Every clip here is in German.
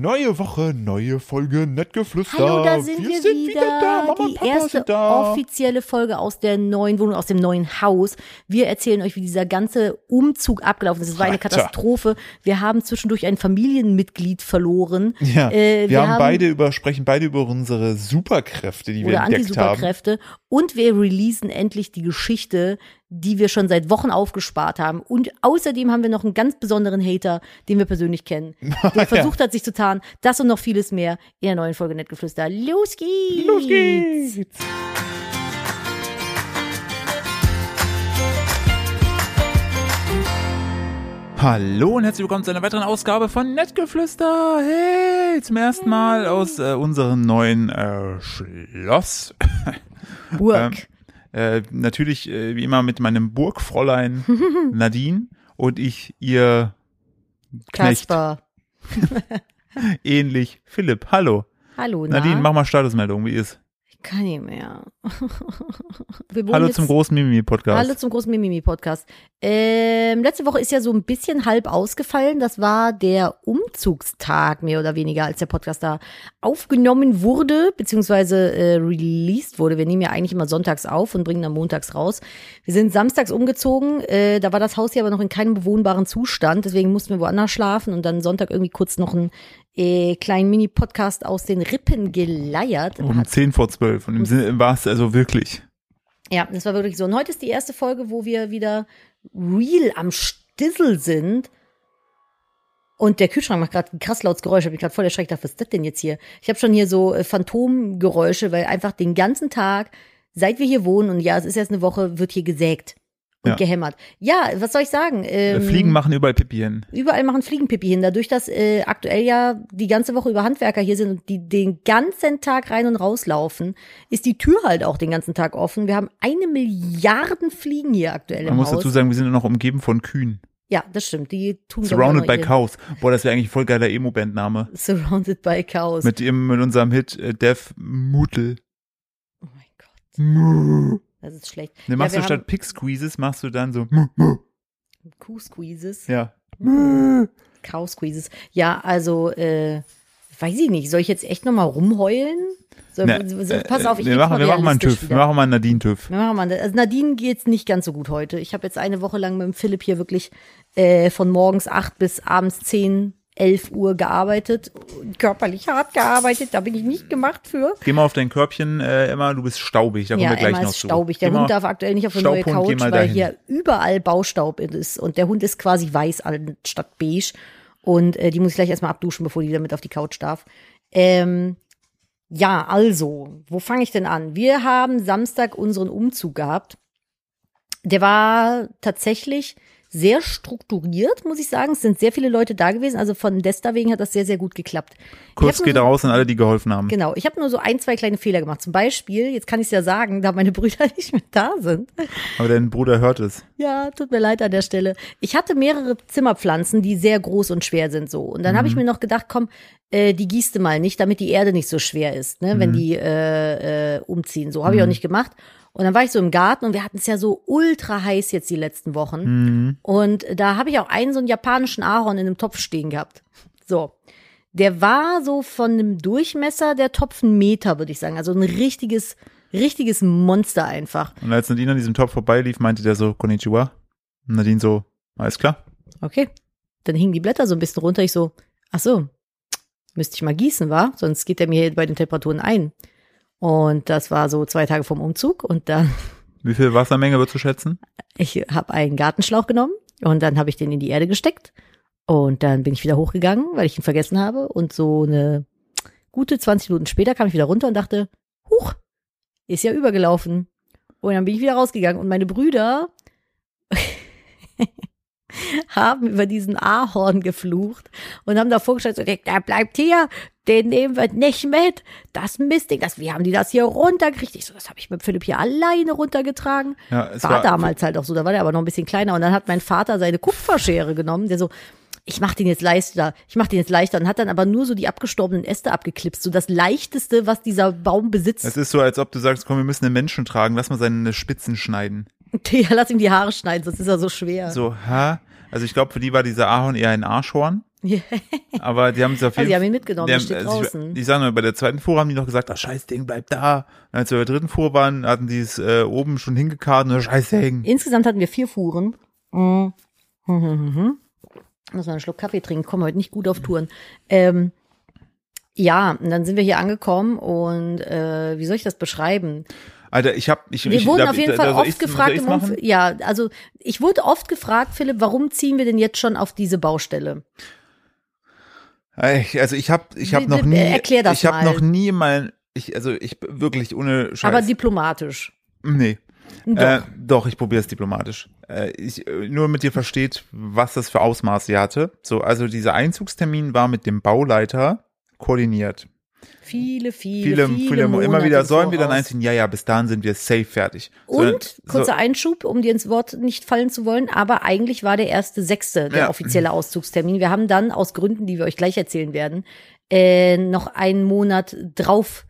Neue Woche, neue Folge, Nettgeflüster. Hallo, da sind wir, wieder. da. Mama die Papa erste sind da. offizielle Folge aus der neuen Wohnung, aus dem neuen Haus. Wir erzählen euch, wie dieser ganze Umzug abgelaufen ist. Es war eine Alter. Katastrophe. Wir haben zwischendurch ein Familienmitglied verloren. Ja, Äh, wir, haben, beide über, sprechen beide über unsere Superkräfte, die wir oder entdeckt haben. Anti-Superkräfte. Und wir releasen endlich die Geschichte, die wir schon seit Wochen aufgespart haben. Und außerdem haben wir noch einen ganz besonderen Hater, den wir persönlich kennen, der versucht hat, sich zu tarnen. Das und noch vieles mehr in der neuen Folge Nettgeflüster. Los geht's! Los geht's. Hallo und herzlich willkommen zu einer weiteren Ausgabe von Nettgeflüster. Hey, zum ersten Mal aus äh, unserem neuen äh, Schloss. Burg. Äh, natürlich äh, wie immer mit meinem Burgfräulein Nadine und ich ihr Knecht, Kasper. ähnlich Philipp. Hallo. Hallo, na? Nadine, mach mal Statusmeldung, wie ist? Ich kann nicht mehr. Hallo jetzt- zum großen Mimimi-Podcast. Hallo zum großen Mimimi-Podcast. Ähm, letzte Woche ist ja so ein bisschen halb ausgefallen. Das war der Umzugstag, mehr oder weniger, als der Podcast da aufgenommen wurde, beziehungsweise äh, released wurde. Wir nehmen ja eigentlich immer sonntags auf und bringen dann montags raus. Wir sind samstags umgezogen. Äh, da war das Haus hier aber noch in keinem bewohnbaren Zustand. Deswegen mussten wir woanders schlafen und dann Sonntag irgendwie kurz noch einen äh, kleinen Mini-Podcast aus den Rippen geleiert. Um 10 vor 12 und im Sinne war es also wirklich. Ja, das war wirklich so. Und heute ist die erste Folge, wo wir wieder real am Stissel sind. Und der Kühlschrank macht gerade ein krass lautes Geräusch. Ich bin gerade voll erschreckt, dachte, was ist das denn jetzt hier? Ich habe schon hier so äh, Phantomgeräusche, weil einfach den ganzen Tag, seit wir hier wohnen, und ja, es ist erst eine Woche, wird hier gesägt und Ja. gehämmert. Ja, was soll ich sagen? Äh, Ähm, Fliegen machen überall Pipi hin. Überall machen Fliegenpipi hin. Dadurch, dass äh, aktuell ja die ganze Woche über Handwerker hier sind und die den ganzen Tag rein und rauslaufen, ist die Tür halt auch den ganzen Tag offen. Wir haben eine Milliarden Fliegen hier aktuell Man im muss Haus. dazu sagen, wir sind noch umgeben von Kühen. ja, das stimmt. Die tun Surrounded by Cows. Boah, das wäre eigentlich ein voll geiler Emo-Bandname. Surrounded by Cows. Mit, dem, mit unserem Hit äh, Death Mutel. oh mein Gott, Ne, das ist schlecht. machst ja, du wir statt Pick Squeezes, machst du dann so. haben Kuh-Squeezes, Ja. Cow-Squeezes. Ja, also, äh, weiß ich nicht. Soll ich jetzt echt nochmal rumheulen? Soll, Ne, so, äh, pass auf, ich wir machen, mal wir machen mal einen TÜV. wieder. Wir machen mal einen Nadine-TÜV. Wir machen mal, also Nadine geht's nicht ganz so gut heute. Ich habe jetzt eine Woche lang mit dem Philipp hier wirklich äh, von morgens acht bis abends zehn, elf Uhr gearbeitet. Körperlich hart gearbeitet, da bin ich nicht gemacht für. Geh mal auf dein Körbchen, äh, Emma, du bist staubig. Da kommen Ja, wir gleich Emma noch ist zu. staubig. Der Geh Hund darf aktuell nicht auf eine neue Couch, weil dahin. hier überall Baustaub ist. Und der Hund ist quasi weiß anstatt beige. Und äh, die muss ich gleich erstmal abduschen, bevor die damit auf die Couch darf. Ähm, ja, also, wo fange ich denn an? Wir haben Samstag unseren Umzug gehabt. Der war tatsächlich sehr strukturiert, muss ich sagen. Es sind sehr viele Leute da gewesen. Also von Desta wegen hat das sehr, sehr gut geklappt. Kurz geht so- raus an alle, die geholfen haben. Genau, ich habe nur so ein, zwei kleine Fehler gemacht. Zum Beispiel, jetzt kann ich es ja sagen, da meine Brüder nicht mehr da sind. Aber dein Bruder hört es. Ja, tut mir leid an der Stelle. Ich hatte mehrere Zimmerpflanzen, die sehr groß und schwer sind so. Und dann habe ich mir noch gedacht, komm, äh, die gießt du mal nicht, damit die Erde nicht so schwer ist, ne, wenn die äh, äh, umziehen. So habe ich auch nicht gemacht. Und dann war ich so im Garten und wir hatten es ja so ultra heiß jetzt die letzten Wochen. Mhm. Und da habe ich auch einen so einen japanischen Ahorn in einem Topf stehen gehabt. So. Der war so von einem Durchmesser der Topf ein Meter, würde ich sagen. Also ein richtiges, richtiges Monster einfach. Und als Nadine an diesem Top vorbeilief, meinte der so, Konnichiwa. Und Nadine so, alles klar. Okay. Dann hingen die Blätter so ein bisschen runter. Ich so, ach so, müsste ich mal gießen, war? Sonst geht der mir hier bei den Temperaturen ein. Und das war so zwei Tage vom Umzug. Und dann, Wie viel Wassermenge würdest du schätzen? ich habe einen Gartenschlauch genommen und dann habe ich den in die Erde gesteckt. Und dann bin ich wieder hochgegangen, weil ich ihn vergessen habe. Und so eine gute 20 Minuten später kam ich wieder runter und dachte, huch, ist ja übergelaufen. Und dann bin ich wieder rausgegangen. Und meine Brüder haben über diesen Ahorn geflucht und haben davor gestellt, so, der bleibt hier, den nehmen wir nicht mit. Das Mistding, das, wie haben die das hier runtergekriegt? Ich so, das habe ich mit Philipp hier alleine runtergetragen. Ja, es war, war- damals halt auch so, da war der aber noch ein bisschen kleiner. Und dann hat mein Vater seine Kupferschere genommen, der so, ich mach den jetzt leichter, ich mach den jetzt leichter und hat dann aber nur so die abgestorbenen Äste abgeklipst, so das leichteste, was dieser Baum besitzt. Es ist so, als ob du sagst, komm, wir müssen einen Menschen tragen, lass mal seine Spitzen schneiden. ja, lass ihm die Haare schneiden, sonst ist er so schwer. So, ha? Also ich glaube, für die war dieser Ahorn eher ein Arschhorn. Aber die haben es auf Also jeden die haben ihn mitgenommen, der haben- steht also ich, draußen. die sagen, nur, bei der zweiten Fuhre haben die noch gesagt, das scheiß Ding bleibt da. Und als wir bei der dritten Fuhre waren, hatten die es äh, oben schon hingekarrt und das scheiß Ding. Insgesamt hatten wir vier Fuhren. Mhm. Hm, hm, hm, hm. Muss mal einen Schluck Kaffee trinken, kommen heute nicht gut auf Touren. Ähm, ja, und dann sind wir hier angekommen und äh, wie soll ich das beschreiben? Alter, ich hab, ich, Wir ich, wurden da- auf jeden Fall oft ich's- soll gefragt ich's im? Umfeld. Ja, also ich wurde oft gefragt, Philipp, warum ziehen wir denn jetzt schon auf diese Baustelle? Also ich habe, ich habe noch nie, erklär das ich habe mal. noch nie mein, ich, also ich wirklich ohne Scheiß. Aber diplomatisch. nee. Doch. Äh, doch, ich probiere es diplomatisch. Äh, ich, äh, nur mit dir versteht, was das für Ausmaße hatte. So, also dieser Einzugstermin war mit dem Bauleiter koordiniert. Viele, viele, Viele, viele, viele, Monate immer wieder sollen wir dann einziehen, ja, ja, bis dahin sind wir safe fertig. So, Und, so, kurzer Einschub, um dir ins Wort nicht fallen zu wollen, aber eigentlich war der erste Sechste der Ja. offizielle Auszugstermin. Wir haben dann aus Gründen, die wir euch gleich erzählen werden, äh, noch einen Monat drauf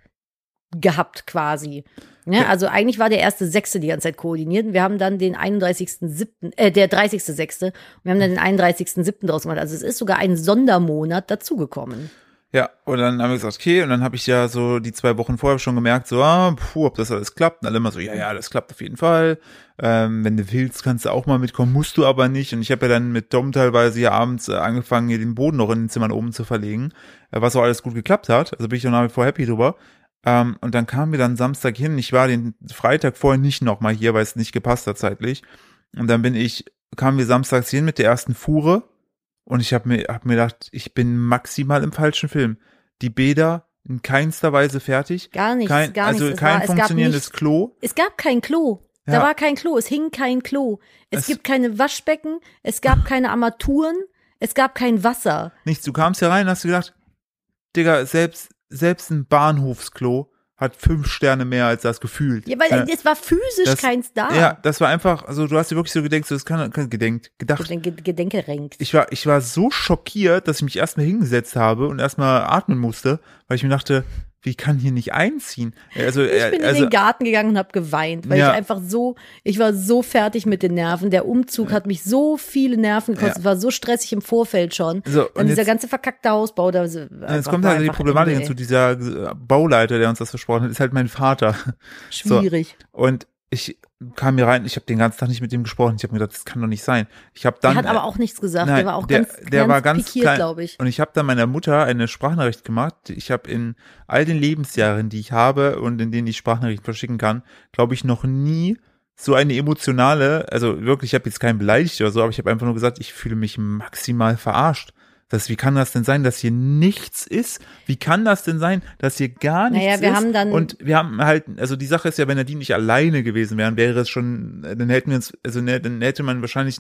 gehabt quasi. Ne? Ja. Also eigentlich war der erste Sechste die ganze Zeit koordiniert und wir haben dann den 31.7., äh, der 30.6. und wir haben dann den 31.7. draus gemacht. Also es ist sogar ein Sondermonat dazugekommen. Ja, und dann haben wir gesagt, okay, und dann habe ich ja so die zwei Wochen vorher schon gemerkt, so, ah, puh, ob das alles klappt. Und alle immer so, ja, ja, das klappt auf jeden Fall. Ähm, wenn du willst, kannst du auch mal mitkommen, musst du aber nicht. Und ich habe ja dann mit Dom teilweise hier abends äh, angefangen, hier den Boden noch in den Zimmern oben zu verlegen, äh, was auch alles gut geklappt hat. Also bin ich auch nach wie vor happy drüber. Ähm, und dann kamen wir dann Samstag hin. Ich war den Freitag vorher nicht nochmal hier, weil es nicht gepasst hat zeitlich. Und dann bin ich, kamen wir samstags hin mit der ersten Fuhre. Und ich habe mir, hab mir gedacht, ich bin maximal im falschen Film. Die Bäder in keinster Weise fertig. Gar nichts, kein, gar also nichts. Kein war, funktionierendes nichts. Klo. Es gab kein Klo. Da Ja. war kein Klo. Es hing kein Klo. Es, Es- gibt keine Waschbecken. Es gab keine Armaturen. Es gab kein Wasser. Nichts. Du kamst hier rein und hast gedacht, Digga, selbst, selbst ein Bahnhofsklo hat fünf Sterne mehr als das gefühlt. Ja, weil Äh, es war physisch das- keins da. Ja, das war einfach, also du hast dir wirklich so gedenkt, so das kann, kann gedenkt, gedacht. Gedenke, Gedenke renkt. Ich war, ich war so schockiert, dass ich mich erstmal hingesetzt habe und erstmal atmen musste, weil ich mir dachte, wie kann hier nicht einziehen? Also, Ich bin also, in den Garten gegangen und habe geweint, weil Ja. ich einfach so, ich war so fertig mit den Nerven. Der Umzug hat mich so viele Nerven gekostet. Ja. War so stressig im Vorfeld schon. So, und Dann dieser ganze verkackte Hausbau. Da, Jetzt kommt halt die Problematik hinzu, dieser äh, Bauleiter, der uns das versprochen hat, ist halt mein Vater. So. Schwierig. Und ich kam hier rein, ich habe den ganzen Tag nicht mit ihm gesprochen. Ich habe mir gedacht, das kann doch nicht sein. Ich habe dann Der hat aber auch nichts gesagt. Nein, der war auch der, ganz, der ganz war ganz pikiert, glaube ich. Und ich habe dann meiner Mutter eine Sprachnachricht gemacht. Ich habe in all den Lebensjahren, die ich habe und in denen ich Sprachnachrichten verschicken kann, glaube ich noch nie so eine emotionale, also wirklich, ich habe jetzt keinen beleidigt oder so, aber ich habe einfach nur gesagt, ich fühle mich maximal verarscht. Das, wie kann das denn sein, dass hier nichts ist? Wie kann das denn sein, dass hier gar nichts Naja, wir ist? haben dann- und wir haben halt, also die Sache ist ja, wenn er die nicht alleine gewesen wären, wäre es schon, dann hätten wir uns, also dann hätte man wahrscheinlich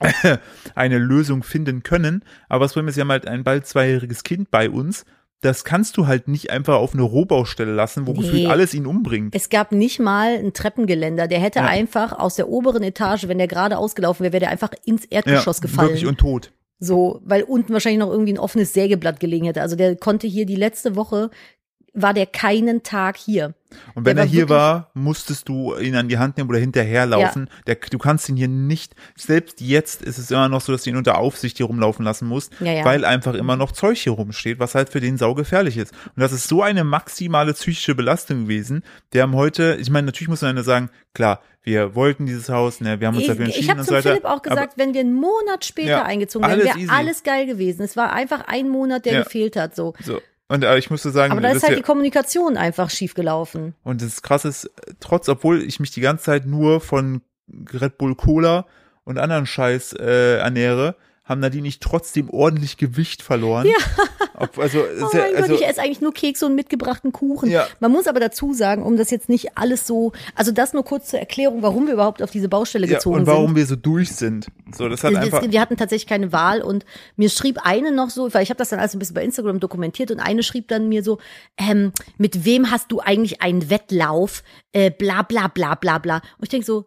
eine Lösung finden können. Aber das Problem ist, wir haben halt ein bald zweijähriges Kind bei uns. Das kannst du halt nicht einfach auf eine Rohbaustelle lassen, wo Nee. gefühlt alles ihn umbringt. Es gab nicht mal ein Treppengeländer. Der hätte Ja. einfach aus der oberen Etage, wenn der gerade ausgelaufen wäre, wäre der einfach ins Erdgeschoss gefallen. Wirklich und tot. So, weil unten wahrscheinlich noch irgendwie ein offenes Sägeblatt gelegen hätte. Also der konnte hier die letzte Woche, war der keinen Tag hier. Und wenn Der er war hier war, musstest du ihn an die Hand nehmen oder hinterherlaufen. Der, du kannst ihn hier nicht, selbst jetzt ist es immer noch so, dass du ihn unter Aufsicht hier rumlaufen lassen musst, Ja, ja. weil einfach immer noch Zeug hier rumsteht, was halt für den sau gefährlich ist. Und das ist so eine maximale psychische Belastung gewesen. Wir haben heute, ich meine, natürlich muss man ja sagen, klar, wir wollten dieses Haus, ne, wir haben uns Ich, dafür ich entschieden habe und zum so weiter. Philipp auch gesagt, wenn wir einen Monat später Ja, eingezogen wären, wäre alles geil gewesen. Es war einfach ein Monat, der Ja. gefehlt hat. So. aber, so. Und äh, ich musste sagen, Aber da ist halt die Kommunikation einfach schief gelaufen. Und das krasse ist, trotz, obwohl ich mich die ganze Zeit nur von Red Bull Cola und anderen Scheiß äh, ernähre, haben Nadine nicht trotzdem ordentlich Gewicht verloren. Ja. Ob, also, Oh mein also Gott, ich esse eigentlich nur Kekse und mitgebrachten Kuchen. Ja. Man muss aber dazu sagen, um das jetzt nicht alles so, also das nur kurz zur Erklärung, warum wir überhaupt auf diese Baustelle ja, gezogen und warum sind. wir so durch sind. So, das hat Wir- einfach. wir hatten tatsächlich keine Wahl und mir schrieb eine noch so, weil ich habe das dann alles ein bisschen bei Instagram dokumentiert und eine schrieb dann mir so, ähm, mit wem hast du eigentlich einen Wettlauf? Äh, bla bla bla bla bla. Und ich denk so,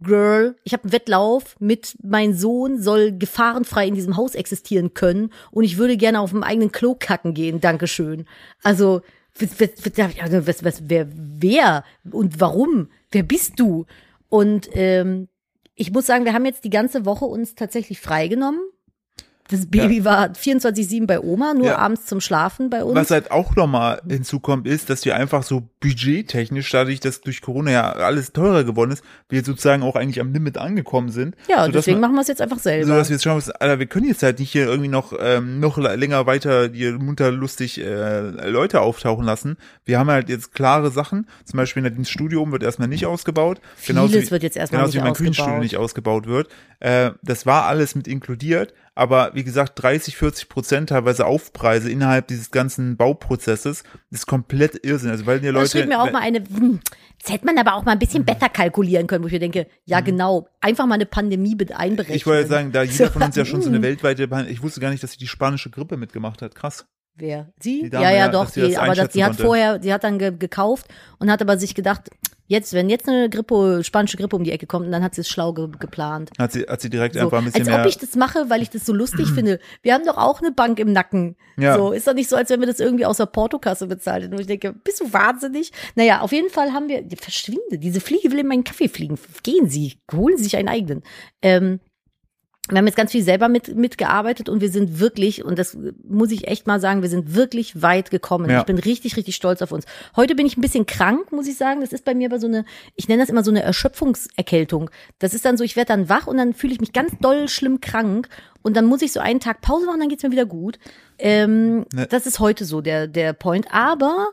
Girl, ich habe einen Wettlauf mit mein Sohn soll gefahrenfrei in diesem Haus existieren können und ich würde gerne auf dem eigenen Klo kacken gehen. Dankeschön. Also was, was, wer, wer und warum? Wer bist du? Und ähm, ich muss sagen, wir haben jetzt die ganze Woche uns tatsächlich freigenommen. Das Baby war 24-7 bei Oma, nur Ja. abends zum Schlafen bei uns. Was halt auch nochmal hinzukommt, ist, dass wir einfach so budgettechnisch, dadurch, dass durch Corona ja alles teurer geworden ist, wir sozusagen auch eigentlich am Limit angekommen sind. ja, sodass deswegen man- machen wir es jetzt einfach selber. So dass wir jetzt schauen müssen, Alter, wir können jetzt halt nicht hier irgendwie noch ähm, noch länger weiter die munter lustig äh, Leute auftauchen lassen. Wir haben halt jetzt klare Sachen. Zum Beispiel das Studio oben wird erstmal nicht ausgebaut. Vieles wie, wird jetzt erstmal genauso nicht wie mein Küchenstudio ausgebaut. nicht ausgebaut wird. Äh, das war alles mit inkludiert. Aber wie gesagt, 30, 40 Prozent teilweise Aufpreise innerhalb dieses ganzen Bauprozesses ist komplett Irrsinn. Also weil die Leute schrieb mir auch mal eine, hm, das hätte man aber auch mal ein bisschen besser kalkulieren können, wo ich mir denke, ja genau, einfach mal eine Pandemie mit einberechnen. Mhm. ich wollte sagen, da jeder von uns ja schon so eine hm. weltweite, ich wusste gar nicht, dass sie die spanische Grippe mitgemacht hat. Krass. Wer? Sie? Die ja, ja, ja, doch, sie das die, aber das, die hat vorher, die hat dann ge gekauft und hat aber sich gedacht, jetzt, wenn jetzt eine Grippe, spanische Grippe um die Ecke kommt, dann hat sie es schlau ge geplant. Hat sie, hat sie direkt So, einfach ein bisschen als mehr. ob ich das mache, weil ich das so lustig finde. Wir haben doch auch eine Bank im Nacken. Ja. So, ist doch nicht so, als wenn wir das irgendwie aus der Portokasse bezahlt hätten. Und ich denke, bist du wahnsinnig? Naja, auf jeden Fall haben wir, verschwinde, diese Fliege will in meinen Kaffee fliegen. Gehen Sie, holen Sie sich einen eigenen. Ähm, wir haben jetzt ganz viel selber mit, mitgearbeitet und wir sind wirklich, und das muss ich echt mal sagen, wir sind wirklich weit gekommen. Ja. Ich bin richtig, richtig stolz auf uns. Heute bin ich ein bisschen krank, muss ich sagen. Das ist bei mir aber so eine, ich nenne das immer so eine Erschöpfungserkältung. Das ist dann so, ich werde dann wach und dann fühle ich mich ganz doll schlimm krank und dann muss ich so einen Tag Pause machen, dann geht's mir wieder gut. Ähm, Ne. Das ist heute so der, der Point. Aber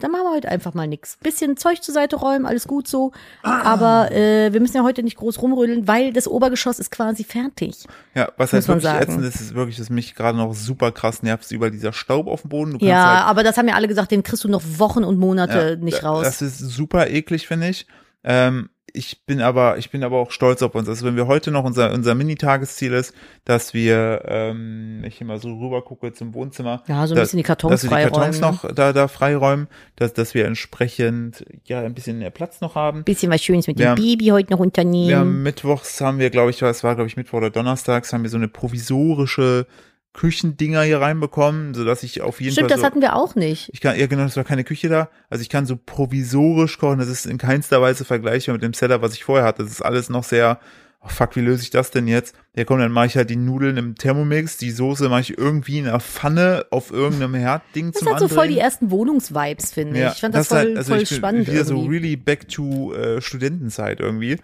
dann machen wir heute einfach mal nix. Bisschen Zeug zur Seite räumen, alles gut so. Aber äh, wir müssen ja heute nicht groß rumrödeln, weil das Obergeschoss ist quasi fertig. ja, was man wirklich sagen. ätzend ist, ist wirklich, dass mich gerade noch super krass nervt, überall dieser Staub auf dem Boden. Ja, halt, aber das haben ja alle gesagt, den kriegst du noch Wochen und Monate ja, nicht raus. Das ist super eklig, finde ich. Ähm, ich bin aber, ich bin aber auch stolz auf uns. Also wenn wir heute noch unser, unser Mini-Tagesziel ist, dass wir, ähm, ich hier mal so rüber gucke zum Wohnzimmer. Ja, so ein da- bisschen die Kartons dass wir die Kartons freiräumen, noch da, da freiräumen, dass, dass wir entsprechend, ja, ein bisschen mehr Platz noch haben. bisschen was Schönes mit Wir dem haben- Baby heute noch unternehmen. Haben mittwochs haben wir, glaube ich, es war, glaube ich, Mittwoch oder Donnerstags, haben wir so eine provisorische Küchendinger hier reinbekommen, sodass ich auf jeden Stimmt, Fall das so, hatten wir auch nicht. ich kann, ja genau, es war keine Küche da. Also ich kann so provisorisch kochen. Das ist in keinster Weise vergleichbar mit dem Seller, was ich vorher hatte. Das ist alles noch sehr, oh fuck, wie löse ich das denn jetzt? Ja komm, dann mache ich halt die Nudeln im Thermomix, die Soße mache ich irgendwie in einer Pfanne auf irgendeinem Herdding Das zum hat so voll die ersten Wohnungsvibes, finde ich. Ich fand das, voll, halt, also voll ich bin spannend. wieder so irgendwie. really back to äh, Studentenzeit irgendwie.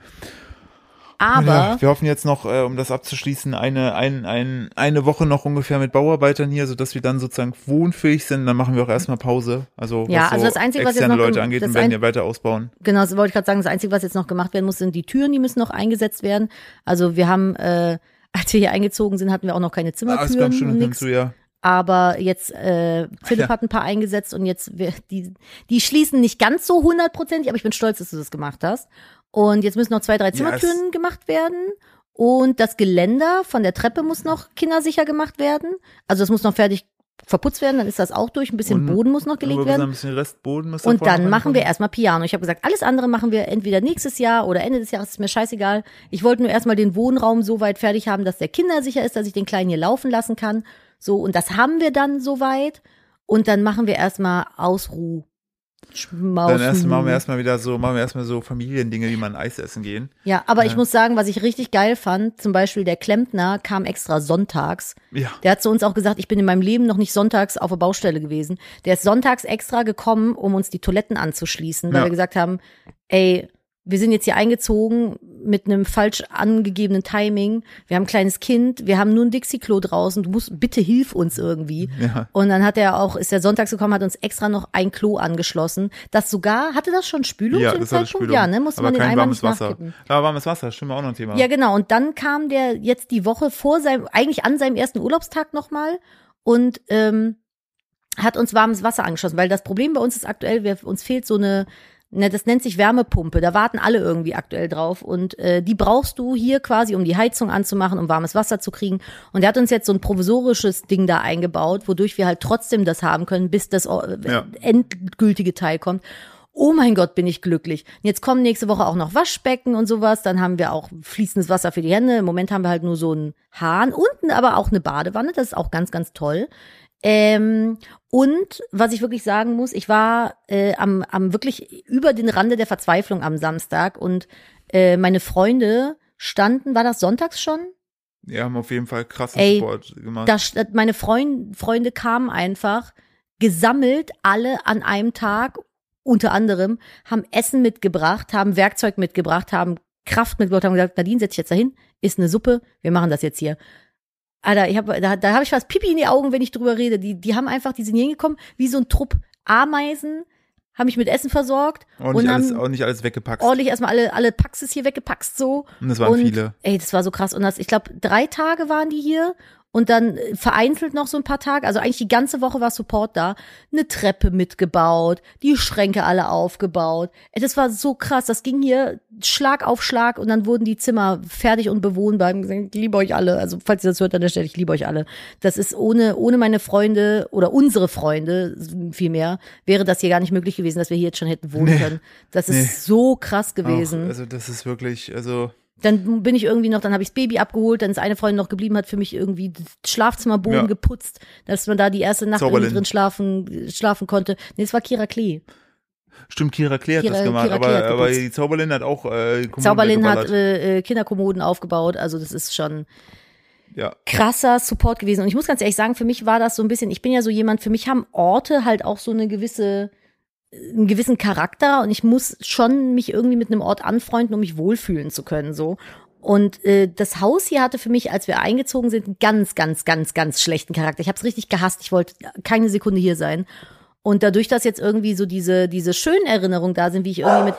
Aber Ja, wir hoffen jetzt noch, äh, um das abzuschließen, eine, ein, ein, eine Woche noch ungefähr mit Bauarbeitern hier, sodass wir dann sozusagen wohnfähig sind. Dann machen wir auch erstmal Pause. Also was Ja, so also das Einzige, was jetzt noch Leute angeht das und werden wir weiter ausbauen. Genau, das wollte ich gerade sagen. Das Einzige, was jetzt noch gemacht werden muss, sind die Türen, die müssen noch eingesetzt werden. Also wir haben, äh, als wir hier eingezogen sind, hatten wir auch noch keine Ah, Zimmertüren schon und noch nix. hinzu, ja. Aber jetzt, äh, Philipp Ja. hat ein paar eingesetzt und jetzt, wir- die, die schließen nicht ganz so hundertprozentig, aber ich bin stolz, dass du das gemacht hast. Und jetzt müssen noch zwei, drei Zimmertüren gemacht werden. Und das Geländer von der Treppe muss noch kindersicher gemacht werden. Also das muss noch fertig verputzt werden, dann ist das auch durch. Ein bisschen Und- Boden muss noch gelegt werden. Ein bisschen Restboden müssen Und dann machen wir erstmal Piano. Ich habe gesagt, alles andere machen wir entweder nächstes Jahr oder Ende des Jahres, ist mir scheißegal. Ich wollte nur erstmal den Wohnraum so weit fertig haben, dass der kindersicher ist, dass ich den Kleinen hier laufen lassen kann. So, und das haben wir dann soweit. Und dann machen wir erstmal Ausruh. Schmaus. Dann erst machen wir erstmal wieder so, machen wir erstmal so Familiendinge, wie man Eis essen gehen. Ja, aber ich Ja. muss sagen, was ich richtig geil fand, zum Beispiel der Klempner kam extra sonntags. Ja. Der hat zu uns auch gesagt, ich bin in meinem Leben noch nicht sonntags auf der Baustelle gewesen. Der ist sonntags extra gekommen, um uns die Toiletten anzuschließen, weil Ja. wir gesagt haben, ey, wir sind jetzt hier eingezogen mit einem falsch angegebenen Timing. Wir haben ein kleines Kind, wir haben nur ein Dixie-Klo draußen. Du musst, bitte hilf uns irgendwie. Ja. Und dann hat er auch, ist er sonntags gekommen, hat uns extra noch ein Klo angeschlossen. Das sogar, hatte das schon Spülung Ja, zu dem Zeitpunkt? Spülung. Ja, ne? Musste Aber man den kein Eimer warmes Wasser. nachkippen. Ja, warmes Wasser, stimmt auch noch ein Thema. Ja, genau. Und dann kam der jetzt die Woche vor seinem, eigentlich an seinem ersten Urlaubstag nochmal und ähm, hat uns warmes Wasser angeschlossen. Weil das Problem bei uns ist aktuell, wir, uns fehlt so eine, ne, das nennt sich Wärmepumpe. Da warten alle irgendwie aktuell drauf. Und äh, die brauchst du hier quasi, um die Heizung anzumachen, um warmes Wasser zu kriegen. Und er hat uns jetzt so ein provisorisches Ding da eingebaut, wodurch wir halt trotzdem das haben können, bis das äh, Ja. endgültige Teil kommt. Oh mein Gott, bin ich glücklich. Jetzt kommen nächste Woche auch noch Waschbecken und sowas. Dann haben wir auch fließendes Wasser für die Hände. Im Moment haben wir halt nur so einen Hahn. Unten aber auch eine Badewanne. Das ist auch ganz, ganz toll. Ähm, und was ich wirklich sagen muss, ich war äh, am, am wirklich über den Rande der Verzweiflung am Samstag und äh, meine Freunde standen, war das sonntags schon? Die haben auf jeden Fall krassen Ey, Sport gemacht. Da, st- meine Freund, Freunde kamen einfach, gesammelt, alle an einem Tag, unter anderem, haben Essen mitgebracht, haben Werkzeug mitgebracht, haben Kraft mitgebracht, haben gesagt, Nadine, setz dich jetzt dahin, isst eine Suppe, wir machen das jetzt hier. Alter, ich hab, da, da habe ich fast Pipi in die Augen, wenn ich drüber rede. Die, die haben einfach, die sind hier hingekommen, wie so ein Trupp Ameisen, haben mich mit Essen versorgt nicht und alles, nicht alles weggepackt. ordentlich erstmal alle, alle Paxes hier weggepackst so. Und das waren und, viele. Ey, das war so krass. Und das, ich glaube, drei Tage waren die hier und dann äh, vereinzelt noch so ein paar Tage. Also eigentlich die ganze Woche war Support da. Eine Treppe mitgebaut, die Schränke alle aufgebaut. Das war so krass. Das ging hier Schlag auf Schlag und dann wurden die Zimmer fertig und bewohnbar. Ich liebe euch alle. Also falls ihr das hört an der Stelle, ich liebe euch alle. Das ist ohne, ohne meine Freunde oder unsere Freunde vielmehr, wäre das hier gar nicht möglich gewesen, dass wir hier jetzt schon hätten wohnen Nee. können. Das ist Nee. so krass gewesen. Auch, also das ist wirklich, also Dann bin ich irgendwie noch, dann habe ich das Baby abgeholt, dann ist eine Freundin noch geblieben, hat für mich irgendwie das Schlafzimmerboden Ja. geputzt, dass man da die erste Nacht irgendwie Zauberlin. drin schlafen, schlafen konnte. Nee, es war Kira Klee. stimmt, Kira Klee hat Kira- das gemacht, Kira aber, hat aber die Zauberlin hat auch äh, Zauberlin hat äh, äh, Kinderkommoden aufgebaut, also das ist schon ja. krasser Support gewesen. Und ich muss ganz ehrlich sagen, für mich war das so ein bisschen, ich bin ja so jemand, für mich haben Orte halt auch so eine gewisse, einen gewissen Charakter und ich muss schon mich irgendwie mit einem Ort anfreunden, um mich wohlfühlen zu können, so. Und äh, das Haus hier hatte für mich, als wir eingezogen sind, einen ganz, ganz, ganz, ganz schlechten Charakter. Ich habe es richtig gehasst. Ich wollte keine Sekunde hier sein. Und dadurch, dass jetzt irgendwie so diese, diese schönen Erinnerungen da sind, wie ich irgendwie mit,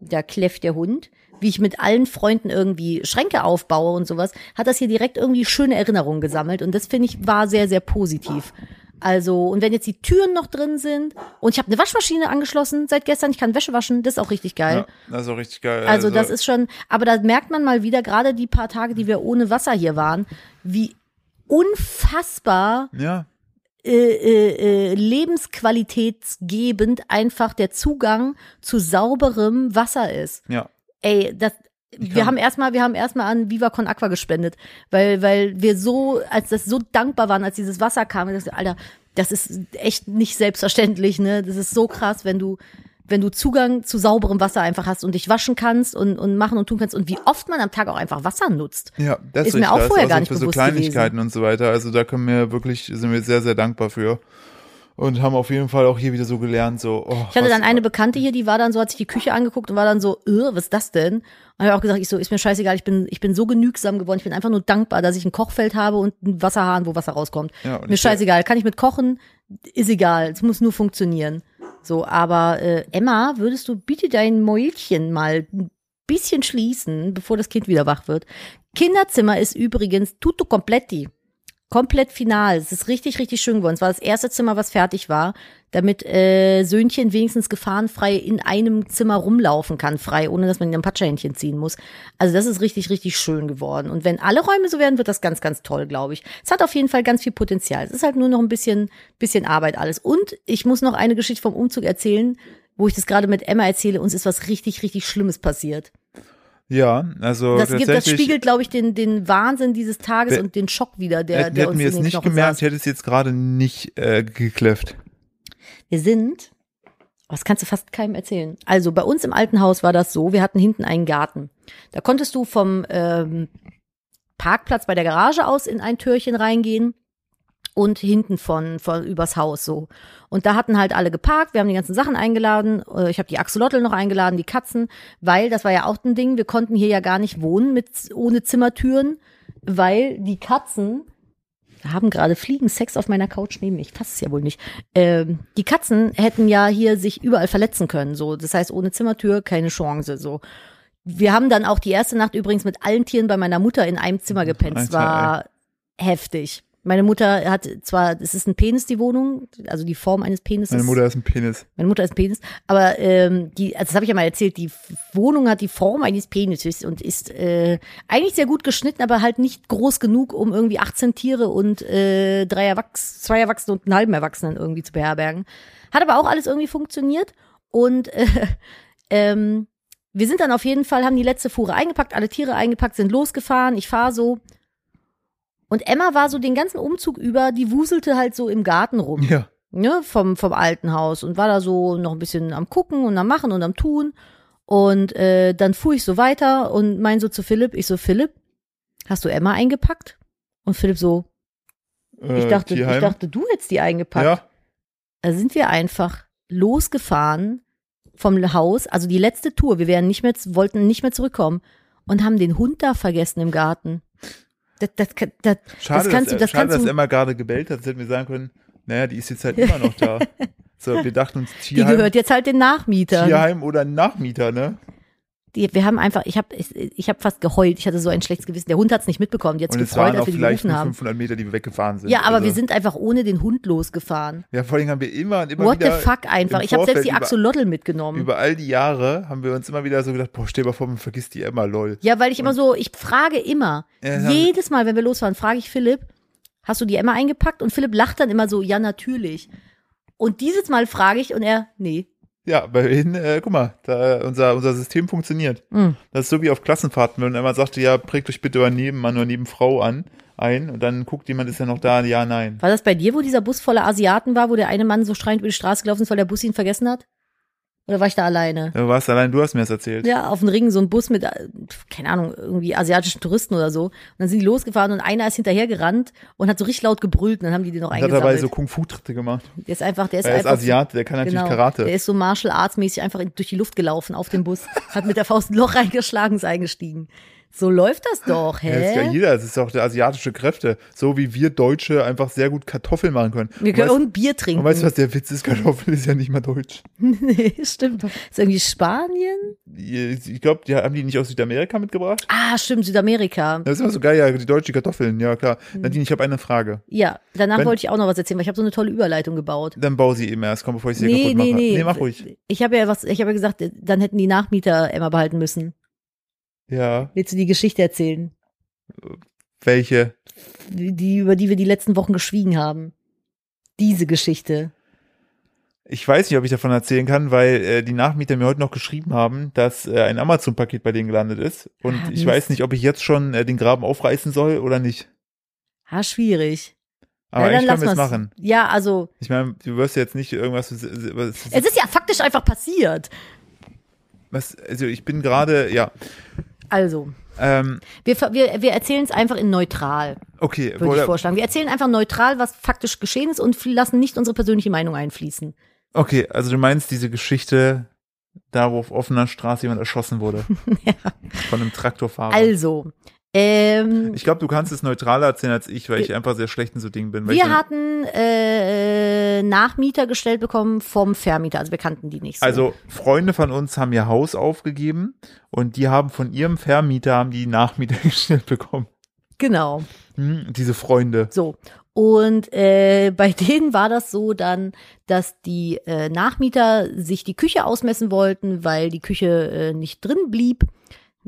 da kläfft der Hund, wie ich mit allen Freunden irgendwie Schränke aufbaue und sowas, hat das hier direkt irgendwie schöne Erinnerungen gesammelt. Und das finde ich war sehr, sehr positiv. Also, und wenn jetzt die Türen noch drin sind und ich habe eine Waschmaschine angeschlossen seit gestern, ich kann Wäsche waschen, das ist auch richtig geil. ja, das ist auch richtig geil. Also das ist schon, aber da merkt man mal wieder, gerade die paar Tage, die wir ohne Wasser hier waren, wie unfassbar ja, äh, äh, äh, lebensqualitätsgebend einfach der Zugang zu sauberem Wasser ist. ja. Ey, das wir haben erstmal, wir haben erstmal an Viva Con Aqua gespendet, weil, weil wir so, als das so dankbar waren, als dieses Wasser kam, dachte, Alter, das ist echt nicht selbstverständlich, ne? Das ist so krass, wenn du, wenn du Zugang zu sauberem Wasser einfach hast und dich waschen kannst und, und machen und tun kannst und wie oft man am Tag auch einfach Wasser nutzt. Ja, das Ist ist, mir auch richtig. vorher also gar nicht für so bewusst Kleinigkeiten und so weiter. Also da können wir wirklich, sind wir sehr, sehr dankbar für. Und haben auf jeden Fall auch hier wieder so gelernt, so, oh, Ich hatte dann eine Bekannte hier, die war dann so, hat sich die Küche angeguckt und war dann so, äh, was ist das denn? Und habe auch gesagt, ich so, ist mir scheißegal, ich bin, ich bin so genügsam geworden, ich bin einfach nur dankbar, dass ich ein Kochfeld habe und einen Wasserhahn, wo Wasser rauskommt. Ja, mir scheißegal, kann ich mit kochen, ist egal, es muss nur funktionieren. So, aber äh, Emma, würdest du bitte dein Mäulchen mal ein bisschen schließen, bevor das Kind wieder wach wird? Kinderzimmer ist übrigens tutto completti. Komplett final. Es ist richtig, richtig schön geworden. Es war das erste Zimmer, was fertig war, damit äh, Söhnchen wenigstens gefahrenfrei in einem Zimmer rumlaufen kann, frei, ohne dass man ein Patschehändchen ziehen muss. Also das ist richtig, richtig schön geworden. Und wenn alle Räume so werden, wird das ganz, ganz toll, glaube ich. Es hat auf jeden Fall ganz viel Potenzial. Es ist halt nur noch ein bisschen, bisschen Arbeit alles. Und ich muss noch eine Geschichte vom Umzug erzählen, wo ich das gerade mit Emma erzähle. Uns ist was richtig, richtig Schlimmes passiert. Ja, also Das, gibt, das spiegelt, glaube ich, den, den Wahnsinn dieses Tages Wer- und den Schock wieder, der, der uns wir es den nicht gemerkt, hätte es jetzt gerade nicht äh, gekläfft. Wir sind, was kannst du fast keinem erzählen. Also bei uns im alten Haus war das so, wir hatten hinten einen Garten. Da konntest du vom ähm, Parkplatz bei der Garage aus in ein Türchen reingehen und hinten von, von übers Haus so. Und da hatten halt alle geparkt, wir haben die ganzen Sachen eingeladen, äh, ich habe die Axolotl noch eingeladen, die Katzen, weil das war ja auch ein Ding, wir konnten hier ja gar nicht wohnen mit ohne Zimmertüren, weil die Katzen haben gerade Fliegen Sex auf meiner Couch neben mich. Passt es ja wohl nicht. Ähm, die Katzen hätten ja hier sich überall verletzen können. So, das heißt ohne Zimmertür keine Chance. So, wir haben dann auch die erste Nacht übrigens mit allen Tieren bei meiner Mutter in einem Zimmer gepennt. Es war heftig. Meine Mutter hat zwar, es ist ein Penis die Wohnung, also die Form eines Penises. Meine Mutter ist ein Penis. Meine Mutter ist ein Penis, aber ähm, die, also das habe ich ja mal erzählt, die Wohnung hat die Form eines Penises und ist äh, eigentlich sehr gut geschnitten, aber halt nicht groß genug, um irgendwie 18 Tiere und äh, drei Erwachs zwei Erwachsene und einen halben Erwachsenen irgendwie zu beherbergen. Hat aber auch alles irgendwie funktioniert und äh, ähm, wir sind dann auf jeden Fall, haben die letzte Fuhre eingepackt, alle Tiere eingepackt, sind losgefahren. Ich fahre so. Und Emma war so den ganzen Umzug über, die wuselte halt so im Garten rum Ja. ne, vom, vom alten Haus und war da so noch ein bisschen am gucken und am machen und am tun. Und äh, dann fuhr ich so weiter und mein so zu Philipp, ich so, Philipp, Hast du Emma eingepackt? Und Philipp so, Äh, ich dachte, ich dachte, du hättest die eingepackt. Ja, Da sind wir einfach losgefahren vom Haus, also die letzte Tour. Wir wären nicht mehr, wollten nicht mehr zurückkommen und haben den Hund da vergessen im Garten. Das, das, das, das, schade, kannst dass, du, das schade kannst dass Emma gerade gebellt hat. Das hätten wir sagen können, naja, die ist jetzt halt immer noch da. So, wir dachten uns die Tierheim, gehört jetzt halt den Nachmietern. Tierheim oder Nachmieter, ne? Die, wir haben einfach, ich habe ich, ich hab fast geheult. Ich hatte so ein schlechtes Gewissen. Der Hund hat es nicht mitbekommen. Und waren gefreut, auch als wir die vielleicht gerufen haben. 500 Meter, die wir weggefahren sind. Ja, aber also, wir sind einfach ohne den Hund losgefahren. Ja, vor allem haben wir immer und immer What the wieder fuck einfach. Ich habe selbst die Axolotl mitgenommen. Über all die Jahre haben wir uns immer wieder so gedacht, boah, stell dir mal vor, man vergisst die Emma, lol. Ja, weil ich immer so, ich frage immer, ja. jedes Mal, wenn wir losfahren, frage ich Philipp, hast du die Emma eingepackt? Und Philipp lacht dann immer so, ja, natürlich. Und dieses Mal frage ich und er, nee. Ja, bei ihnen, äh, guck mal, da, unser, unser System funktioniert. Hm. Das ist so wie auf Klassenfahrten, wenn Emma sagte, ja, prägt euch bitte euren Nebenmann oder Nebenfrau an, ein und dann guckt jemand, ist er noch da, ja, nein. War das bei dir, wo dieser Bus voller Asiaten war, wo der eine Mann so schreiend über die Straße gelaufen ist, weil der Bus ihn vergessen hat? Oder war ich da alleine? Du warst allein, du hast mir das erzählt. Ja, auf dem Ring so ein Bus mit, äh, keine Ahnung, irgendwie asiatischen Touristen oder so. Und dann sind die losgefahren und einer ist hinterher gerannt und hat so richtig laut gebrüllt und dann haben die den noch Und hat eingesammelt. dabei so Kung-Fu-Tritte gemacht. der ist einfach, der ist Er ist einfach so- Asiat, der kann natürlich Genau. Karate. Der ist so Martial Arts mäßig einfach in, durch die Luft gelaufen auf dem Bus, hat mit der Faust ein Loch reingeschlagen, ist eingestiegen. So läuft das doch, Ja, das ist ja hä? jeder, das ist auch der asiatische Kräfte. So wie wir Deutsche einfach sehr gut Kartoffeln machen können. Wir können und und Bier trinken. und weißt du, was der Witz ist? Kartoffeln ist ja nicht mal deutsch. nee, stimmt. Ist irgendwie Spanien? Ich glaube, die haben die nicht aus Südamerika mitgebracht. Ah, stimmt, Südamerika. Das ist immer so geil, ja, die deutschen Kartoffeln, ja klar. Nadine, ich habe eine Frage. Ja, danach Wenn- wollte ich auch noch was erzählen, weil ich habe so eine tolle Überleitung gebaut. Dann bau sie eben erst, komm, bevor ich sie Nee, kaputt nee, mache. nee. Nee, mach ruhig. Ich habe ja was, ich habe ja gesagt, dann hätten die Nachmieter Emma behalten müssen. Ja, Willst du die Geschichte erzählen? welche? Die, über die wir die letzten Wochen geschwiegen haben. Diese Geschichte. Ich weiß nicht, ob ich davon erzählen kann, weil äh, die Nachmieter mir heute noch geschrieben haben, dass äh, ein Amazon-Paket bei denen gelandet ist. Und Ah, ich weiß nicht, ob ich jetzt schon äh, den Graben aufreißen soll oder nicht. Ha, schwierig. Aber ja, wir lassen es machen. Ja, also, Ich meine, du wirst ja jetzt nicht irgendwas. Was, es ist ja faktisch einfach passiert. was also ich bin gerade, ja. Also, Ähm, wir, wir, wir erzählen es einfach in neutral, okay, würde ich vorschlagen. Wir erzählen einfach neutral, was faktisch geschehen ist und lassen nicht unsere persönliche Meinung einfließen. okay, also du meinst diese Geschichte, da wo auf offener Straße jemand erschossen wurde. Von einem Traktorfahrer. Also, ähm, ich glaube, du kannst es neutraler erzählen als ich, weil ich einfach sehr schlecht in so Dingen bin. Wir hatten äh, Nachmieter gestellt bekommen vom Vermieter, also wir kannten die nicht so. Also Freunde von uns haben ihr Haus aufgegeben und die haben von ihrem Vermieter haben die Nachmieter gestellt bekommen. Genau. Hm, diese Freunde. So. Und äh, bei denen war das so dann, dass die äh, Nachmieter sich die Küche ausmessen wollten, weil die Küche äh, nicht drin blieb.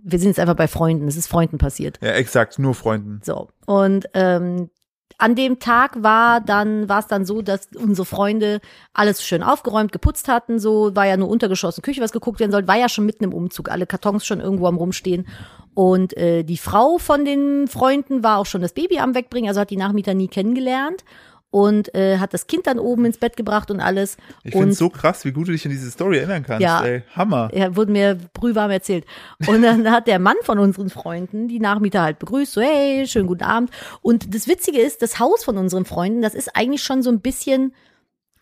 Wir sind jetzt einfach bei Freunden, es ist Freunden passiert. Ja, exakt, nur Freunden. So. Und ähm, an dem Tag war dann, war es dann so, dass unsere Freunde alles schön aufgeräumt, geputzt hatten. So war ja nur untergeschossen Küche, was geguckt werden soll, war ja schon mitten im Umzug, alle Kartons schon irgendwo am rumstehen. Und äh, die Frau von den Freunden war auch schon das Baby am Wegbringen, also hat die Nachmieter nie kennengelernt und äh, hat das Kind dann oben ins Bett gebracht und alles. Ich und finde so krass, wie gut du dich an diese Story erinnern kannst. Ja. Ey, Hammer. ja, wurde mir brühwarm erzählt. Und dann hat der Mann von unseren Freunden die Nachmieter halt begrüßt, so hey, schönen guten Abend. Und das Witzige ist, das Haus von unseren Freunden, das ist eigentlich schon so ein bisschen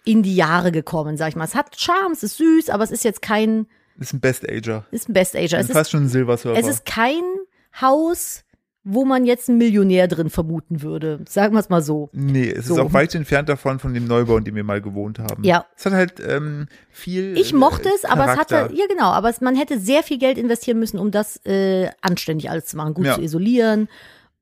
in die Jahre gekommen, sag ich mal. Es hat Charme, es ist süß, aber es ist jetzt kein, ist ein Best-Ager. ist ein Best-Ager. Es ist, Fast schon ein Silversurfer. es ist kein Haus, wo man jetzt einen Millionär drin vermuten würde. Sagen wir es mal so. nee, es so. ist auch weit entfernt davon, von dem Neubau, in dem wir mal gewohnt haben. Ja. Es hat halt ähm, viel Ich mochte es, aber es Charakter. hatte, ja genau, aber es, man hätte sehr viel Geld investieren müssen, um das äh, anständig alles zu machen, gut Ja. zu isolieren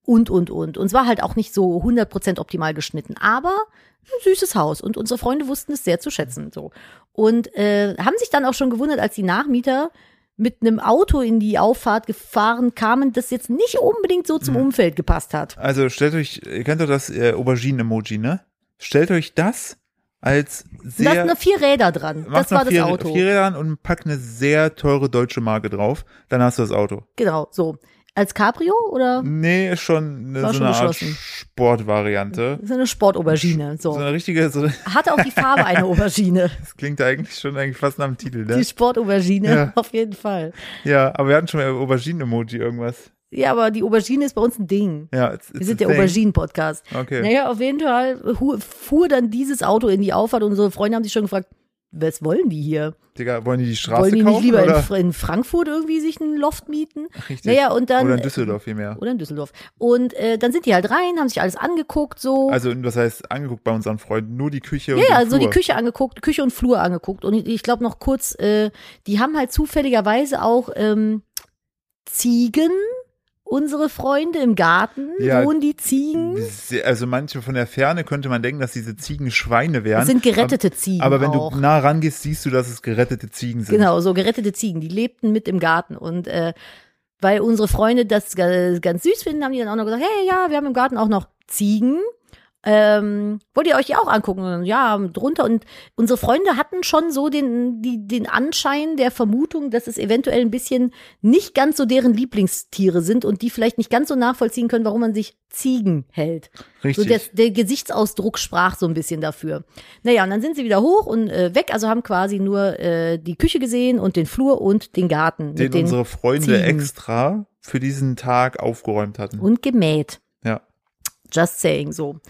und, und, und. Und es war halt auch nicht so 100% optimal geschnitten, aber ein süßes Haus und unsere Freunde wussten es sehr zu schätzen. So. Und äh, haben sich dann auch schon gewundert, als die Nachmieter mit einem Auto in die Auffahrt gefahren kamen, das jetzt nicht unbedingt so zum Mhm. Umfeld gepasst hat. Also stellt euch, ihr kennt doch das äh, Auberginen-Emoji, ne? Stellt euch das als sehr sind nur vier Räder dran. Das war noch das vier, Auto. vier Rädern und packt eine sehr teure deutsche Marke drauf. Dann hast du das Auto. Genau, so. Als Cabrio oder Nee, ist schon eine, War so schon eine Art. Sportvariante. so eine Sportaubergine? So So. eine richtige, so, Hatte auch die Farbe eine Aubergine. das klingt eigentlich schon eigentlich fast nach dem Titel, Die ne? Sportaubergine, Ja. auf jeden Fall. Ja, aber wir hatten schon mal Auberginen-Emoji irgendwas. Ja, aber die Aubergine ist bei uns ein Ding. Ja, it's, it's Wir sind der thing. Auberginen-Podcast. Okay. Naja, auf jeden Fall fuhr dann dieses Auto in die Auffahrt und unsere Freunde haben sich schon gefragt, was wollen die hier? Digga, wollen die die Straße wollen die kaufen? nicht lieber in, oder? In Frankfurt irgendwie sich einen Loft mieten? Richtig. Naja, und dann. Oder in Düsseldorf vielmehr. Oder in Düsseldorf. Und äh, dann sind die halt rein, haben sich alles angeguckt, so. Also, das heißt, angeguckt bei unseren Freunden, nur die Küche und ja, ja, den so die Flur. Küche angeguckt, Küche und Flur angeguckt. Und ich glaube noch kurz, äh, die haben halt zufälligerweise auch ähm, Ziegen, unsere Freunde im Garten, Ja. wohnen die Ziegen. Also manche von der Ferne könnte man denken, dass diese Ziegen Schweine wären. Das sind gerettete Ziegen. Aber wenn auch. du nah rangehst, siehst du, dass es gerettete Ziegen sind. Genau, so gerettete Ziegen, die lebten mit im Garten und äh, weil unsere Freunde das ga- ganz süß finden, haben die dann auch noch gesagt, hey, ja, wir haben im Garten auch noch Ziegen. Ähm, wollt ihr euch die auch angucken? Ja, drunter. Und unsere Freunde hatten schon so den, die, den Anschein der Vermutung, dass es eventuell ein bisschen nicht ganz so deren Lieblingstiere sind und die vielleicht nicht ganz so nachvollziehen können, warum man sich Ziegen hält. So Richtig. der, der Gesichtsausdruck sprach so ein bisschen dafür. Naja, und dann sind sie wieder hoch und äh, weg, also haben quasi nur äh, die Küche gesehen und den Flur und den Garten. den, mit den, unsere Freunde Ziegen. extra für diesen Tag aufgeräumt hatten. und gemäht. Ja. Just saying so.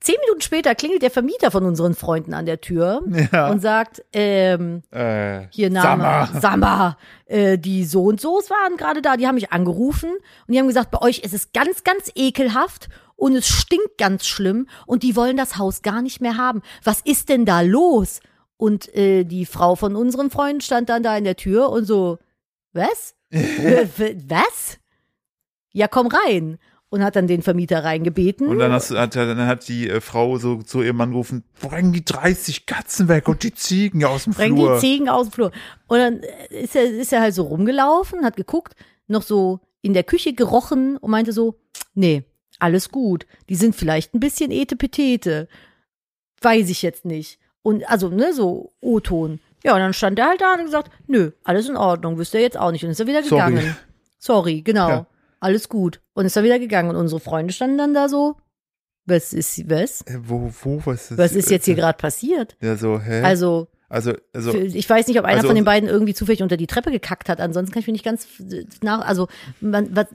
Zehn Minuten später klingelt der Vermieter von unseren Freunden an der Tür Ja. und sagt, ähm, Äh, hier Name, Sammer. Sammer, äh, die so und so's waren gerade da, die haben mich angerufen und die haben gesagt, bei euch ist es ganz, ganz ekelhaft und es stinkt ganz schlimm und die wollen das Haus gar nicht mehr haben. Was ist denn da los? Und äh, die Frau von unseren Freunden stand dann da in der Tür und so, was? Was? Ja, komm rein. Und hat dann den Vermieter reingebeten. Und dann, hast, hat, dann hat die äh, Frau so zu ihrem Mann gerufen, bring die 30 Katzen weg und die Ziegen aus dem Bring Flur. die Ziegen aus dem Flur. Und dann ist er, ist er halt so rumgelaufen, hat geguckt, noch so in der Küche gerochen und meinte so, nee, alles gut. Die sind vielleicht ein bisschen etepetete. Weiß ich jetzt nicht. Und also, ne, so O-Ton. Ja, und dann stand er halt da und hat gesagt, nö, alles in Ordnung, wüsste er jetzt auch nicht. Und ist er wieder Sorry. gegangen. Sorry, genau. Ja. Alles gut. Und ist er wieder gegangen. Und unsere Freunde standen dann da so, was ist, was? Äh, wo, wo, was ist, Was ist jetzt hier gerade passiert? Ja, so, hä? Also, also, also, ich weiß nicht, ob einer also- von den beiden irgendwie zufällig unter die Treppe gekackt hat. Ansonsten kann ich mir nicht ganz nach, also, man, was,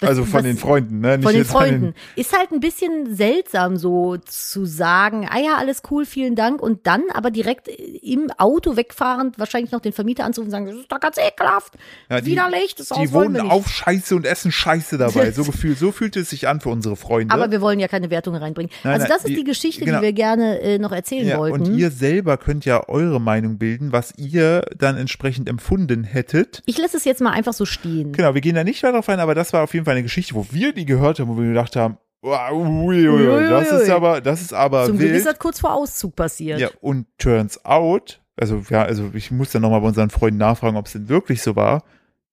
was, also von was, den Freunden, ne? Nicht von den Freunden. Ist halt ein bisschen seltsam so zu sagen, ah ja, alles cool, vielen Dank und dann aber direkt im Auto wegfahrend wahrscheinlich noch den Vermieter anzurufen und sagen, das ist doch ganz ekelhaft, Ja, die- widerlich, das Die wohnen auf Scheiße und essen Scheiße dabei. So gefühlt, so fühlt es sich an für unsere Freunde. aber wir wollen ja keine Wertung reinbringen. Nein, also nein, das ist die- die Geschichte, genau. die wir gerne äh, noch erzählen ja, wollten. und ihr selber könnt ja eure Meinung bilden, was ihr dann entsprechend empfunden hättet. ich lasse es jetzt mal einfach so stehen. Genau, wir gehen da nicht weiter drauf ein, aber das war auf jeden Fall eine Geschichte, wo wir die gehört haben, wo wir gedacht haben, wow, ui, ui, ui, das ist aber, das ist aber Zum Glück wild. ist das kurz vor Auszug passiert. Ja, und turns out, also ja, also ich muss dann nochmal bei unseren Freunden nachfragen, ob es denn wirklich so war.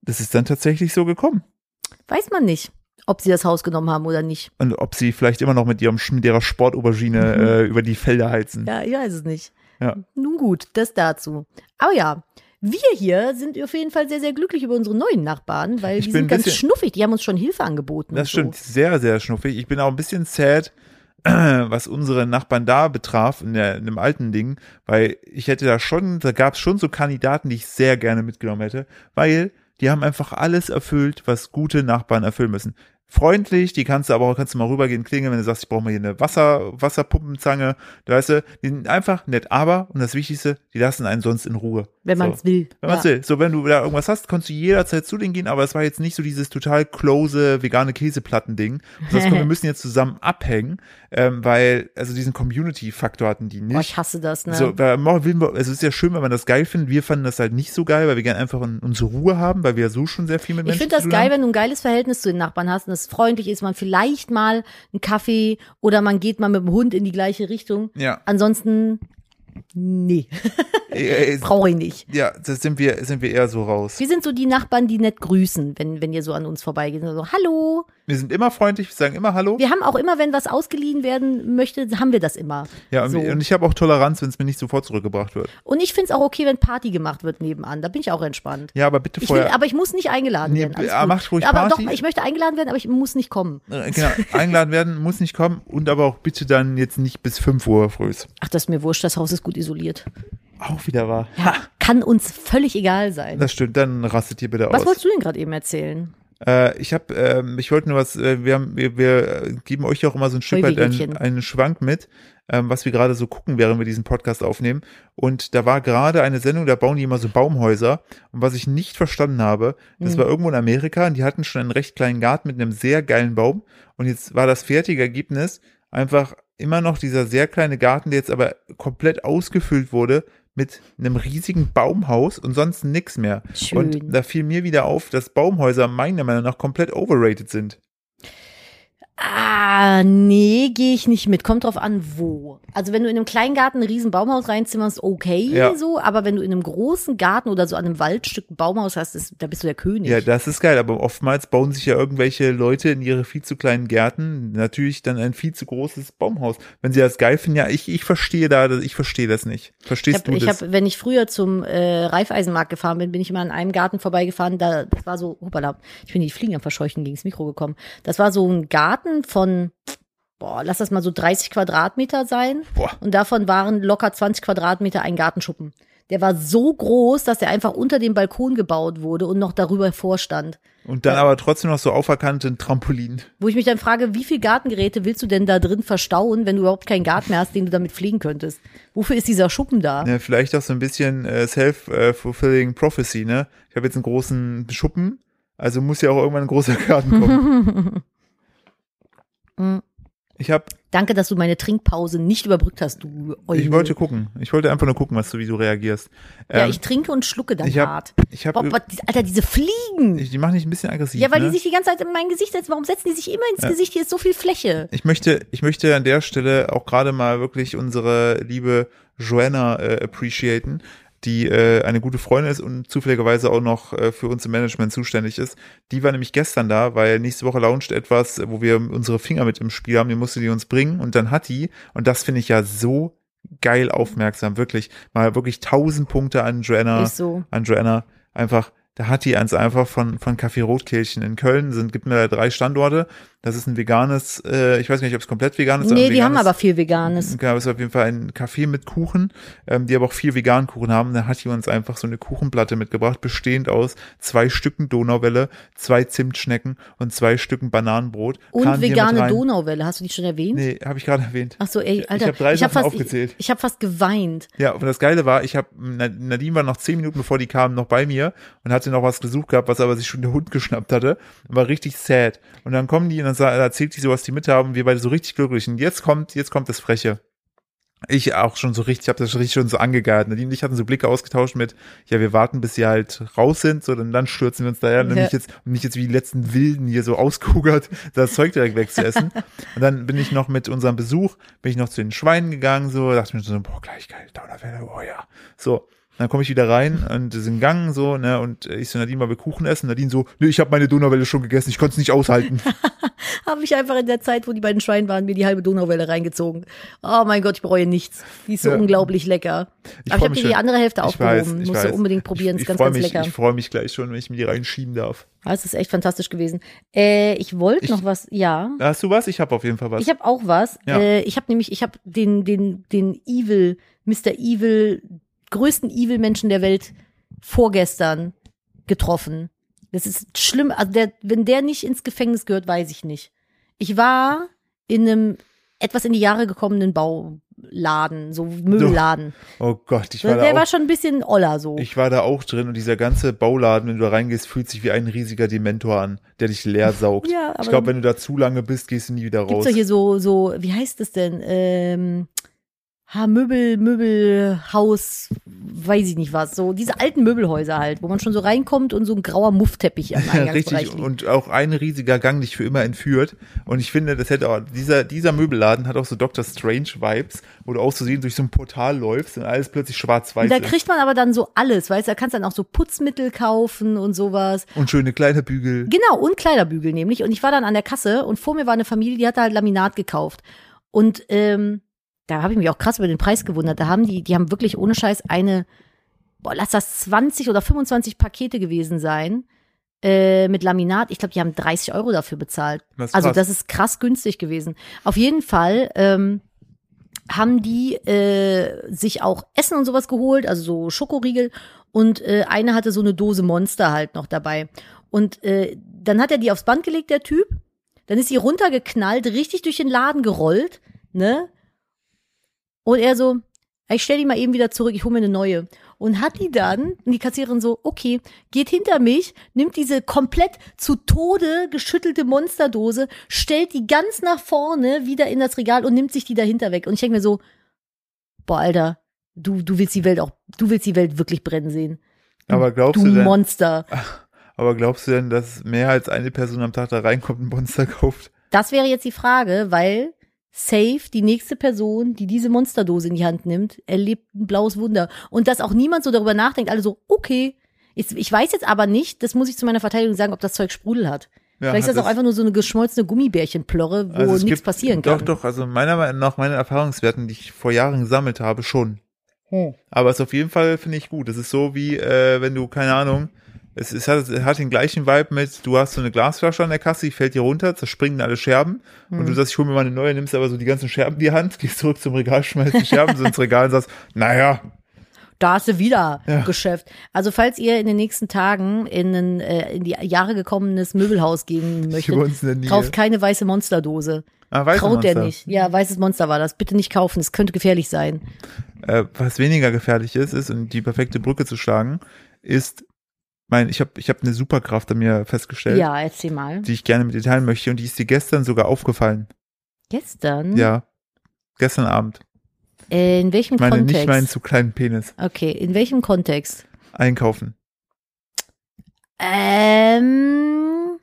Das ist dann tatsächlich so gekommen. Weiß man nicht, ob sie das Haus genommen haben oder nicht. Und ob sie vielleicht immer noch mit ihrem mit ihrer Sportaubergine Mhm. äh, über die Felder heizen. Ja, ich weiß es nicht. Ja. Nun gut, das dazu. Aber ja, wir hier sind auf jeden Fall sehr, sehr glücklich über unsere neuen Nachbarn, weil Ich die sind ganz bisschen- schnuffig. Die haben uns schon Hilfe angeboten. Das stimmt, So. sehr, sehr schnuffig. Ich bin auch ein bisschen sad, was unsere Nachbarn da betraf, in, der, in dem alten Ding, weil ich hätte da schon, da gab es schon so Kandidaten, die ich sehr gerne mitgenommen hätte, weil die haben einfach alles erfüllt, was gute Nachbarn erfüllen müssen. Freundlich, die kannst du aber auch, kannst du mal rübergehen, klingeln, wenn du sagst, ich brauche mal hier eine Wasser, Wasserpumpenzange, da weißt du, die sind einfach nett, aber, und das Wichtigste, die lassen einen sonst in Ruhe. Wenn so. man es will. Wenn ja. will. So, wenn du da irgendwas hast, kannst du jederzeit zu denen gehen, aber es war jetzt nicht so dieses total close vegane Käseplatten-Ding. Das heißt, wir müssen jetzt zusammen abhängen, ähm, weil, also diesen Community-Faktor hatten die Boah, nicht. ich hasse das, ne? So, wir- also es ist ja schön, wenn man das geil findet. Wir fanden das halt nicht so geil, weil wir gerne einfach in, unsere Ruhe haben, weil wir ja so schon sehr viel mit ich Menschen finde das geil, haben. wenn du ein geiles Verhältnis zu den Nachbarn hast und es freundlich ist, man vielleicht mal einen Kaffee oder man geht mal mit dem Hund in die gleiche Richtung. Ja, Ansonsten, nee, äh, äh, brauche ich nicht. ja, das sind wir, sind wir eher so raus. Wir sind so die Nachbarn, die nett grüßen, wenn, wenn ihr so an uns vorbeigehen. So, hallo. Wir sind immer freundlich, wir sagen immer Hallo. Wir haben auch immer, wenn was ausgeliehen werden möchte, haben wir das immer. Ja, und, so. und ich habe auch Toleranz, wenn es mir nicht sofort zurückgebracht wird. Und ich finde es auch okay, wenn Party gemacht wird nebenan. Da bin ich auch entspannt. Ja, aber bitte Ich will, vorher. aber ich muss nicht eingeladen Nee, werden. Alles macht ruhig aber Party. doch, ich möchte eingeladen werden, aber ich muss nicht kommen. Äh, Genau, eingeladen werden muss nicht kommen und aber auch bitte dann jetzt nicht bis 5 Uhr früh. Ach, das ist mir wurscht, das Haus ist gut isoliert. Auch wieder wahr. Ja, kann uns völlig egal sein. Das stimmt, dann rastet ihr bitte Was aus. wolltest du denn gerade eben erzählen? Äh, ich habe, ähm, ich wollte nur was, äh, wir haben, wir, wir geben euch auch immer so ein Stück weit einen, einen Schwank mit, ähm, was wir gerade so gucken, während wir diesen Podcast aufnehmen. Und da war gerade eine Sendung, da bauen die immer so Baumhäuser. Und was ich nicht verstanden habe, das Hm. war irgendwo in Amerika und die hatten schon einen recht kleinen Garten mit einem sehr geilen Baum. Und jetzt war das fertige Ergebnis einfach immer noch dieser sehr kleine Garten, der jetzt aber komplett ausgefüllt wurde mit einem riesigen Baumhaus und sonst nix mehr. Schön. Und da fiel mir wieder auf, dass Baumhäuser meiner Meinung nach komplett overrated sind. Ah, nee, gehe ich nicht mit. Kommt drauf an, wo. Also wenn du in einem kleinen Garten ein riesen Baumhaus reinzimmerst, okay, Ja. so. Aber wenn du in einem großen Garten oder so an einem Waldstück ein Baumhaus hast, ist, da bist du der König. Ja, das ist geil, aber oftmals bauen sich ja irgendwelche Leute in ihre viel zu kleinen Gärten natürlich dann ein viel zu großes Baumhaus. Wenn sie das geil finden, ja, ich, ich verstehe da, ich verstehe das nicht. Ich Verstehst habe, du ich das? hab, wenn ich früher zum äh, Reifeisenmarkt gefahren bin, bin ich immer an einem Garten vorbeigefahren. Da, das war so, hoppala, ich bin die Fliegen am Verscheuchen gegens Mikro gekommen. Das war so ein Garten von, boah, lass das mal so 30 Quadratmeter sein. Boah. Und davon waren locker 20 Quadratmeter ein Gartenschuppen. Der war so groß, dass der einfach unter dem Balkon gebaut wurde und noch darüber vorstand. Und dann aber trotzdem noch so auferkannte Trampolin. Wo ich mich dann frage, wie viel Gartengeräte willst du denn da drin verstauen, wenn du überhaupt keinen Garten mehr hast, den du damit pflegen könntest? Wofür ist dieser Schuppen da? Ja, vielleicht auch so ein bisschen äh, self-fulfilling prophecy, ne? Ich habe jetzt einen großen Schuppen, also muss ja auch irgendwann ein großer Garten kommen. Mhm. ich habe, Danke, dass du meine Trinkpause nicht überbrückt hast, du Eule. ich wollte gucken. Ich wollte einfach nur gucken, was du, wie du reagierst. Ja, Ähm, ich trinke und schlucke dann ich hab- hart. ich hab, Boah, boah, Alter, diese Fliegen. ich, die machen dich ein bisschen aggressiv. ja, weil ne? die sich die ganze Zeit in mein Gesicht setzen. Warum setzen die sich immer ins Ja. Gesicht? Hier ist so viel Fläche. Ich möchte, ich möchte an der Stelle auch gerade mal wirklich unsere liebe Joanna äh, appreciaten, die äh, eine gute Freundin ist und zufälligerweise auch noch äh, für uns im Management zuständig ist. Die war nämlich gestern da, weil nächste Woche launcht etwas, wo wir unsere Finger mit im Spiel haben, die musste die uns bringen und dann hat die, und das finde ich ja so geil aufmerksam, wirklich, mal wirklich tausend Punkte an Joanna, so. an Joanna, einfach, da hat die eins einfach von, von Café Rotkehlchen in Köln, sind, gibt mir da drei Standorte, das ist ein veganes, äh, ich weiß nicht, ob es komplett vegan ist. Nee, die haben veganes- aber viel Veganes. Genau, es ist auf jeden Fall ein Café mit Kuchen, ähm, die aber auch viel veganen Kuchen haben. Da hat die uns einfach so eine Kuchenplatte mitgebracht, bestehend aus zwei Stücken Donauwelle, zwei Zimtschnecken und zwei Stücken Bananenbrot. Und vegane. Donauwelle. Hast du die schon erwähnt? Nee, habe ich gerade erwähnt. Ach so, ey, Alter. Ich habe drei hab Sachen fast, aufgezählt. Ich, ich habe fast geweint. Ja, und das Geile war, ich habe Nadine war noch zehn Minuten bevor die kamen noch bei mir und hatte noch was gesucht gehabt, was aber sich schon der Hund geschnappt hatte war richtig sad. Und dann kommen die und erzählt die so, was die mit haben, wir beide so richtig glücklich. Und jetzt kommt, jetzt kommt das Freche. Ich auch schon so richtig, ich habe das richtig schon so angegart. Nadine und ich hatten so Blicke ausgetauscht mit, ja, wir warten, bis sie halt raus sind, so dann, dann stürzen wir uns daher, und Ja. nicht jetzt, und nicht jetzt wie die letzten Wilden hier so auskugert, das Zeug direkt wegzuessen. und dann bin ich noch mit unserem Besuch, bin ich noch zu den Schweinen gegangen, so, dachte mir so, boah, gleich geil, Dauerwelle, oh ja. So, dann komme ich wieder rein und sind Gang so, ne, und ich so, Nadine, mal wir Kuchen essen. Nadine so, nee, ich habe meine Donauwelle schon gegessen, ich konnte es nicht aushalten. Habe ich einfach in der Zeit, wo die beiden Schweine waren, mir die halbe Donauwelle reingezogen. Oh mein Gott, ich bereue nichts. Die ist so Ja. unglaublich lecker. Ich Aber ich habe dir die andere Hälfte Ich weiß, aufgehoben. ich Musst weiß. du unbedingt probieren. Ich, ist ganz, ganz mich, lecker. ich freue mich gleich schon, wenn ich mir die reinschieben darf. Das ist echt fantastisch gewesen. Äh, ich wollte noch was, ja. Hast du was? Ich habe auf jeden Fall was. Ich habe auch was. Ja. Äh, ich habe nämlich, ich habe den, den, den Evil, Mr. Evil, größten Evil-Menschen der Welt vorgestern getroffen. Das ist schlimm. Also der, wenn der nicht ins Gefängnis gehört, weiß ich nicht. Ich war in einem etwas in die Jahre gekommenen Bauladen, so Möbelladen. oh Gott, ich war Der da war auch. schon ein bisschen oller so. Ich war da auch drin und dieser ganze Bauladen, wenn du da reingehst, fühlt sich wie ein riesiger Dementor an, der dich leer saugt. Ja, aber ich glaube, wenn du da zu lange bist, gehst du nie wieder Gibt's raus. doch hier so, so, wie heißt es denn? Ähm, ha, Möbel, Möbelhaus, weiß ich nicht was. So diese alten Möbelhäuser halt, wo man schon so reinkommt und so ein grauer Muffteppich am Ja, Eingangsbereich richtig. liegt. Und auch ein riesiger Gang dich für immer entführt. Und ich finde, das hätte auch, dieser, dieser Möbelladen hat auch so Dr. Strange Vibes, wo du auszusehen durch so ein Portal läufst und alles plötzlich schwarz-weiß Und da ist. kriegt man aber dann so alles, weißt du, da kannst du dann auch so Putzmittel kaufen und sowas. Und schöne Kleiderbügel. Genau, und Kleiderbügel nämlich. Und ich war dann an der Kasse und vor mir war eine Familie, die hatte halt Laminat gekauft. Und ähm, da habe ich mich auch krass über den Preis gewundert. Da haben die, die haben wirklich ohne Scheiß eine, boah, lass das 20 oder 25 Pakete gewesen sein. Äh, mit Laminat. Ich glaube, die haben 30 Euro dafür bezahlt. Das also das ist krass günstig gewesen. Auf jeden Fall ähm, haben die äh, sich auch Essen und sowas geholt, also so Schokoriegel. Und äh, eine hatte so eine Dose Monster halt noch dabei. Und äh, dann hat er die aufs Band gelegt, der Typ. Dann ist sie runtergeknallt, richtig durch den Laden gerollt, ne? Und er so, ich stell die mal eben wieder zurück, ich hole mir eine neue. Und hat die dann, und die Kassiererin so, okay, geht hinter mich, nimmt diese komplett zu Tode geschüttelte Monsterdose, stellt die ganz nach vorne wieder in das Regal und nimmt sich die dahinter weg. Und ich denke mir so, boah, Alter, du, du willst die Welt auch, du willst die Welt wirklich brennen sehen. Du, Aber glaubst du du denn- Monster. Aber glaubst du denn, dass mehr als eine Person am Tag da reinkommt und ein Monster kauft? Das wäre jetzt die Frage, weil safe die nächste Person, die diese Monsterdose in die Hand nimmt, erlebt ein blaues Wunder. Und dass auch niemand so darüber nachdenkt, alle so, okay. Ich, ich weiß jetzt aber nicht, das muss ich zu meiner Verteidigung sagen, ob das Zeug Sprudel hat. Ja, Vielleicht ist das auch einfach nur so eine geschmolzene Gummibärchenplorre, wo Also nichts passieren kann. Doch, doch, also meiner Meinung nach, meine Erfahrungswerten, die ich vor Jahren gesammelt habe, schon. Hm. Aber es ist auf jeden Fall, finde ich, gut. Es ist so wie, äh, wenn du, keine Ahnung, es, hat, es hat den gleichen Vibe mit, du hast so eine Glasflasche an der Kasse, die fällt dir runter, zerspringen alle Scherben und Hm. du sagst, ich hole mir mal eine neue, nimmst aber so die ganzen Scherben in die Hand, gehst zurück zum Regal, schmeißt die Scherben so ins Regal und sagst, naja, Da hast du wieder Ja. Geschäft. Also falls ihr in den nächsten Tagen in ein äh, in die Jahre gekommenes Möbelhaus gehen möchtet, der kauft keine weiße Monsterdose. Ah, weiße Traut der Monster. nicht. Ja, weißes Monster war das. Bitte nicht kaufen, es könnte gefährlich sein. Äh, was weniger gefährlich ist, ist, um die perfekte Brücke zu schlagen, ist, mein, ich habe ich hab eine Superkraft an mir festgestellt. Ja, erzähl mal. die ich gerne mit dir teilen möchte und die ist dir gestern sogar aufgefallen. Gestern? Ja. Gestern Abend. In welchem Ich meine Kontext? nicht meinen zu kleinen Penis. okay, in welchem Kontext? Einkaufen. Ähm.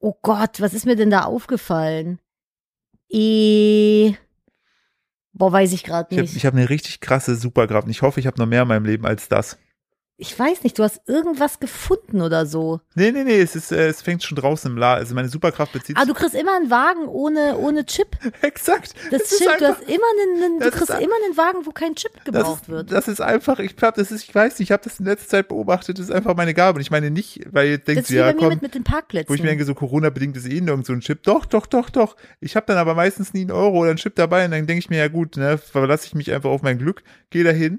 Oh Gott, was ist mir denn da aufgefallen? Eh. Boah, weiß ich gerade Ich habe nicht. ich hab eine richtig krasse Superkraft. und Ich hoffe, ich habe noch mehr in meinem Leben als das. Ich weiß nicht, du hast irgendwas gefunden oder so. Nee, nee, nee, es, ist, äh, es fängt schon draußen im La. Also meine Superkraft bezieht Ah, sich. du kriegst immer einen Wagen ohne, ohne Chip. Exakt. Das, ist stimmt, du einfach- hast immer einen, einen du das kriegst immer einen Wagen, wo kein Chip das gebraucht ist, wird. das ist einfach, ich glaube, das ist, ich weiß nicht, ich habe das in letzter Zeit beobachtet, das ist einfach meine Gabe. Und ich meine nicht, weil ihr Das denkt, wie ja, komm, mit, mit den Parkplätzen. wo ich mir denke, so Corona-bedingt ist eh nirgend so ein Chip. Doch, doch, doch, doch. Ich habe dann aber meistens nie einen Euro oder einen Chip dabei und dann denke ich mir, ja gut, ne, verlasse ich mich einfach auf mein Glück, gehe dahin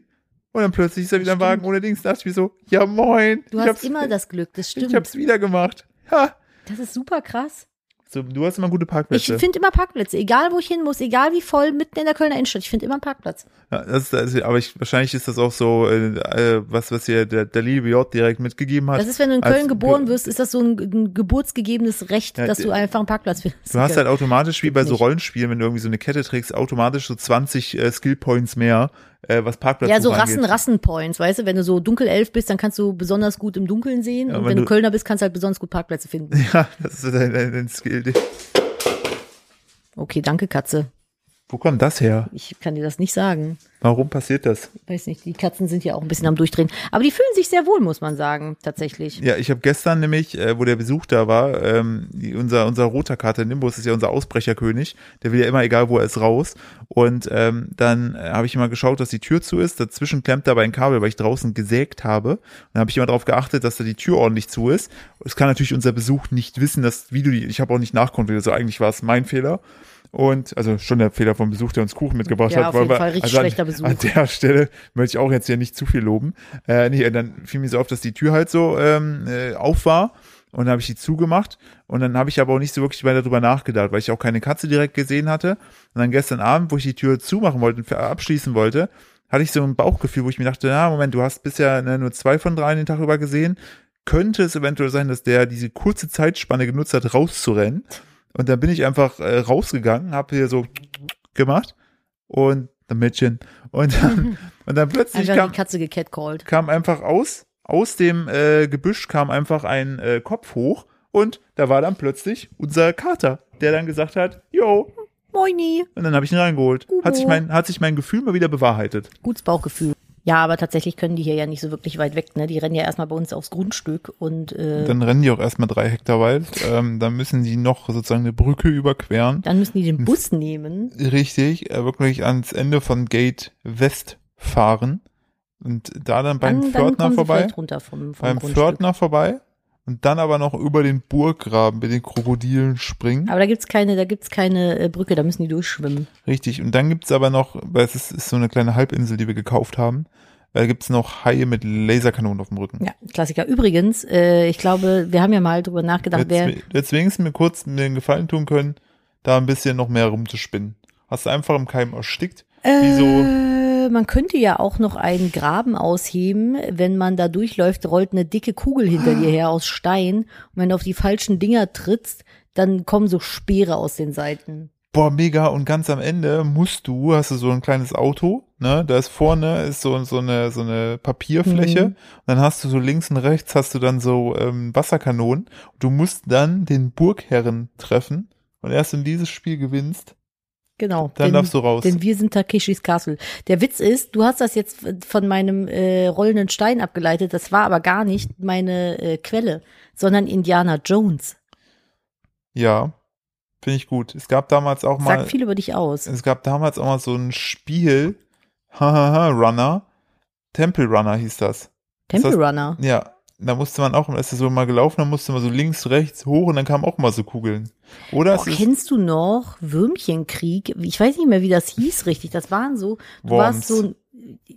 und dann plötzlich ist da wieder Stimmt. Wagen ohne Dings. Da dachte ich mir so, ja moin. du ich hast immer das Glück, das Ich stimmt. hab's wieder gemacht. Ha. Das ist super krass. So, du hast immer gute Ich Parkplätze. finde immer Parkplätze, egal wo ich hin muss, egal wie voll, mitten in der Kölner Innenstadt, ich finde immer einen Parkplatz. Ja, das, das, aber ich, wahrscheinlich ist das auch so, äh, äh, was, was hier der, der liebe J direkt mitgegeben hat. Das ist, wenn du in als Köln geboren Ge- wirst, ist das so ein, ein geburtsgegebenes Recht, Ja, dass du einfach einen Parkplatz findest. Du hast halt automatisch, wie bei so. Rollenspielen, wenn du irgendwie so eine Kette trägst, automatisch so 20 äh, Skill Points mehr, äh, was Parkplatz ja, so angeht. Rassen, Rassenpoints, weißt du, wenn du so Dunkelelf bist, dann kannst du besonders gut im Dunkeln sehen Ja, und wenn wenn du du- Kölner bist, kannst du halt besonders gut Parkplätze finden. Ja, das ist so dein, dein, dein Skill. Okay, danke Katze. Wo kommt das her? Ich kann dir das nicht sagen. Warum passiert das? Weiß nicht, die Katzen sind ja auch ein bisschen am Durchdrehen. Aber die fühlen sich sehr wohl, muss man sagen, tatsächlich. Ja, ich habe gestern nämlich, äh, wo der Besuch da war, ähm, unser unser roter Kater Nimbus ist ja unser Ausbrecherkönig. Der will ja immer, egal wo er ist, raus. Und ähm, dann äh, habe ich immer geschaut, dass die Tür zu ist. Dazwischen klemmt dabei ein Kabel, weil ich draußen gesägt habe. Und dann habe ich immer darauf geachtet, dass da die Tür ordentlich zu ist. Es kann natürlich unser Besuch nicht wissen, dass wie du die. Ich habe auch nicht nachkontrolliert. Also eigentlich war es mein Fehler. Und also schon der Fehler vom Besuch, der uns Kuchen mitgebracht Ja, hat. auf weil jeden wir- Fall richtig also an, schlechter Besuch. An der Stelle möchte ich auch jetzt hier nicht zu viel loben. Äh, nee, dann fiel mir so auf, dass die Tür halt so ähm, äh, auf war. Und dann habe ich die zugemacht. Und dann habe ich aber auch nicht so wirklich weiter darüber nachgedacht, weil ich auch keine Katze direkt gesehen hatte. Und dann gestern Abend, wo ich die Tür zumachen wollte und abschließen wollte, hatte ich so ein Bauchgefühl, wo ich mir dachte, na, Moment, du hast bisher ne, nur zwei von drei den Tag über gesehen. Könnte es eventuell sein, dass der diese kurze Zeitspanne genutzt hat, rauszurennen? Und dann bin ich einfach äh, rausgegangen, habe hier so gemacht und ein Mädchen. Und dann, und dann plötzlich kam, kam einfach aus, aus dem äh, Gebüsch kam einfach ein äh, Kopf hoch und da war dann plötzlich unser Kater, der dann gesagt hat, yo, Moini. und dann habe ich ihn reingeholt. Hat sich mein, hat sich mein Gefühl mal wieder bewahrheitet. Gutes Bauchgefühl. Ja, aber tatsächlich können die hier ja nicht so wirklich weit weg, ne? Die rennen ja erstmal bei uns aufs Grundstück und äh, dann, Dann rennen die auch erstmal drei Hektar weit. Ähm, dann müssen die noch sozusagen eine Brücke überqueren. müssen die den Bus nehmen. Richtig, äh, wirklich ans Ende von Gate West fahren. Und da dann beim Dann, dann Pförtner sie vorbei. vom, vom beim Grundstück. Pförtner vorbei und dann aber noch über den Burggraben mit den Krokodilen springen. Aber da gibt's keine, da gibt's keine äh, Brücke, da müssen die durchschwimmen. Richtig. Und dann gibt's aber noch, weil es ist, ist so eine kleine Halbinsel, die wir gekauft haben. äh, gibt's noch Haie mit Laserkanonen auf dem Rücken. Ja, Klassiker. Übrigens, äh, ich glaube, wir haben ja mal drüber nachgedacht, Jetzt, wer. jetzt wenigstens mir kurz mir den Gefallen tun können, da ein bisschen noch mehr rumzuspinnen. Hast du einfach im Keim erstickt. Wieso? Äh, man könnte ja auch noch einen Graben ausheben, wenn man da durchläuft, rollt eine dicke Kugel hinter dir her aus Stein. Und wenn du auf die falschen Dinger trittst, dann kommen so Speere aus den Seiten. Boah, mega. Und ganz am Ende musst du, hast du so ein kleines Auto, ne? Da ist vorne ist so, so eine, so eine Papierfläche. Mhm. Und dann hast du so links und rechts hast du dann so ähm, Wasserkanonen. Und du musst dann den Burgherren treffen. Und erst wenn dieses Spiel gewinnst, Genau. dann denn, darfst du raus. Denn wir sind Takeshis Castle. Der Witz ist, du hast das jetzt von meinem äh, rollenden Stein abgeleitet. Das war aber gar nicht meine äh, Quelle, sondern Indiana Jones. Ja, finde ich gut. Es gab damals auch mal, Sagt viel über dich aus. es gab damals auch mal so ein Spiel, hahaha, Runner, Temple Runner hieß das. Temple das- Runner. Ja, da musste man auch, ist das so mal gelaufen, dann musste man so links, rechts, hoch und dann kamen auch mal so Kugeln. Oder Boah, es kennst du noch Würmchenkrieg? Ich weiß nicht mehr, wie das hieß richtig. Das waren so, du Worms. warst so ein,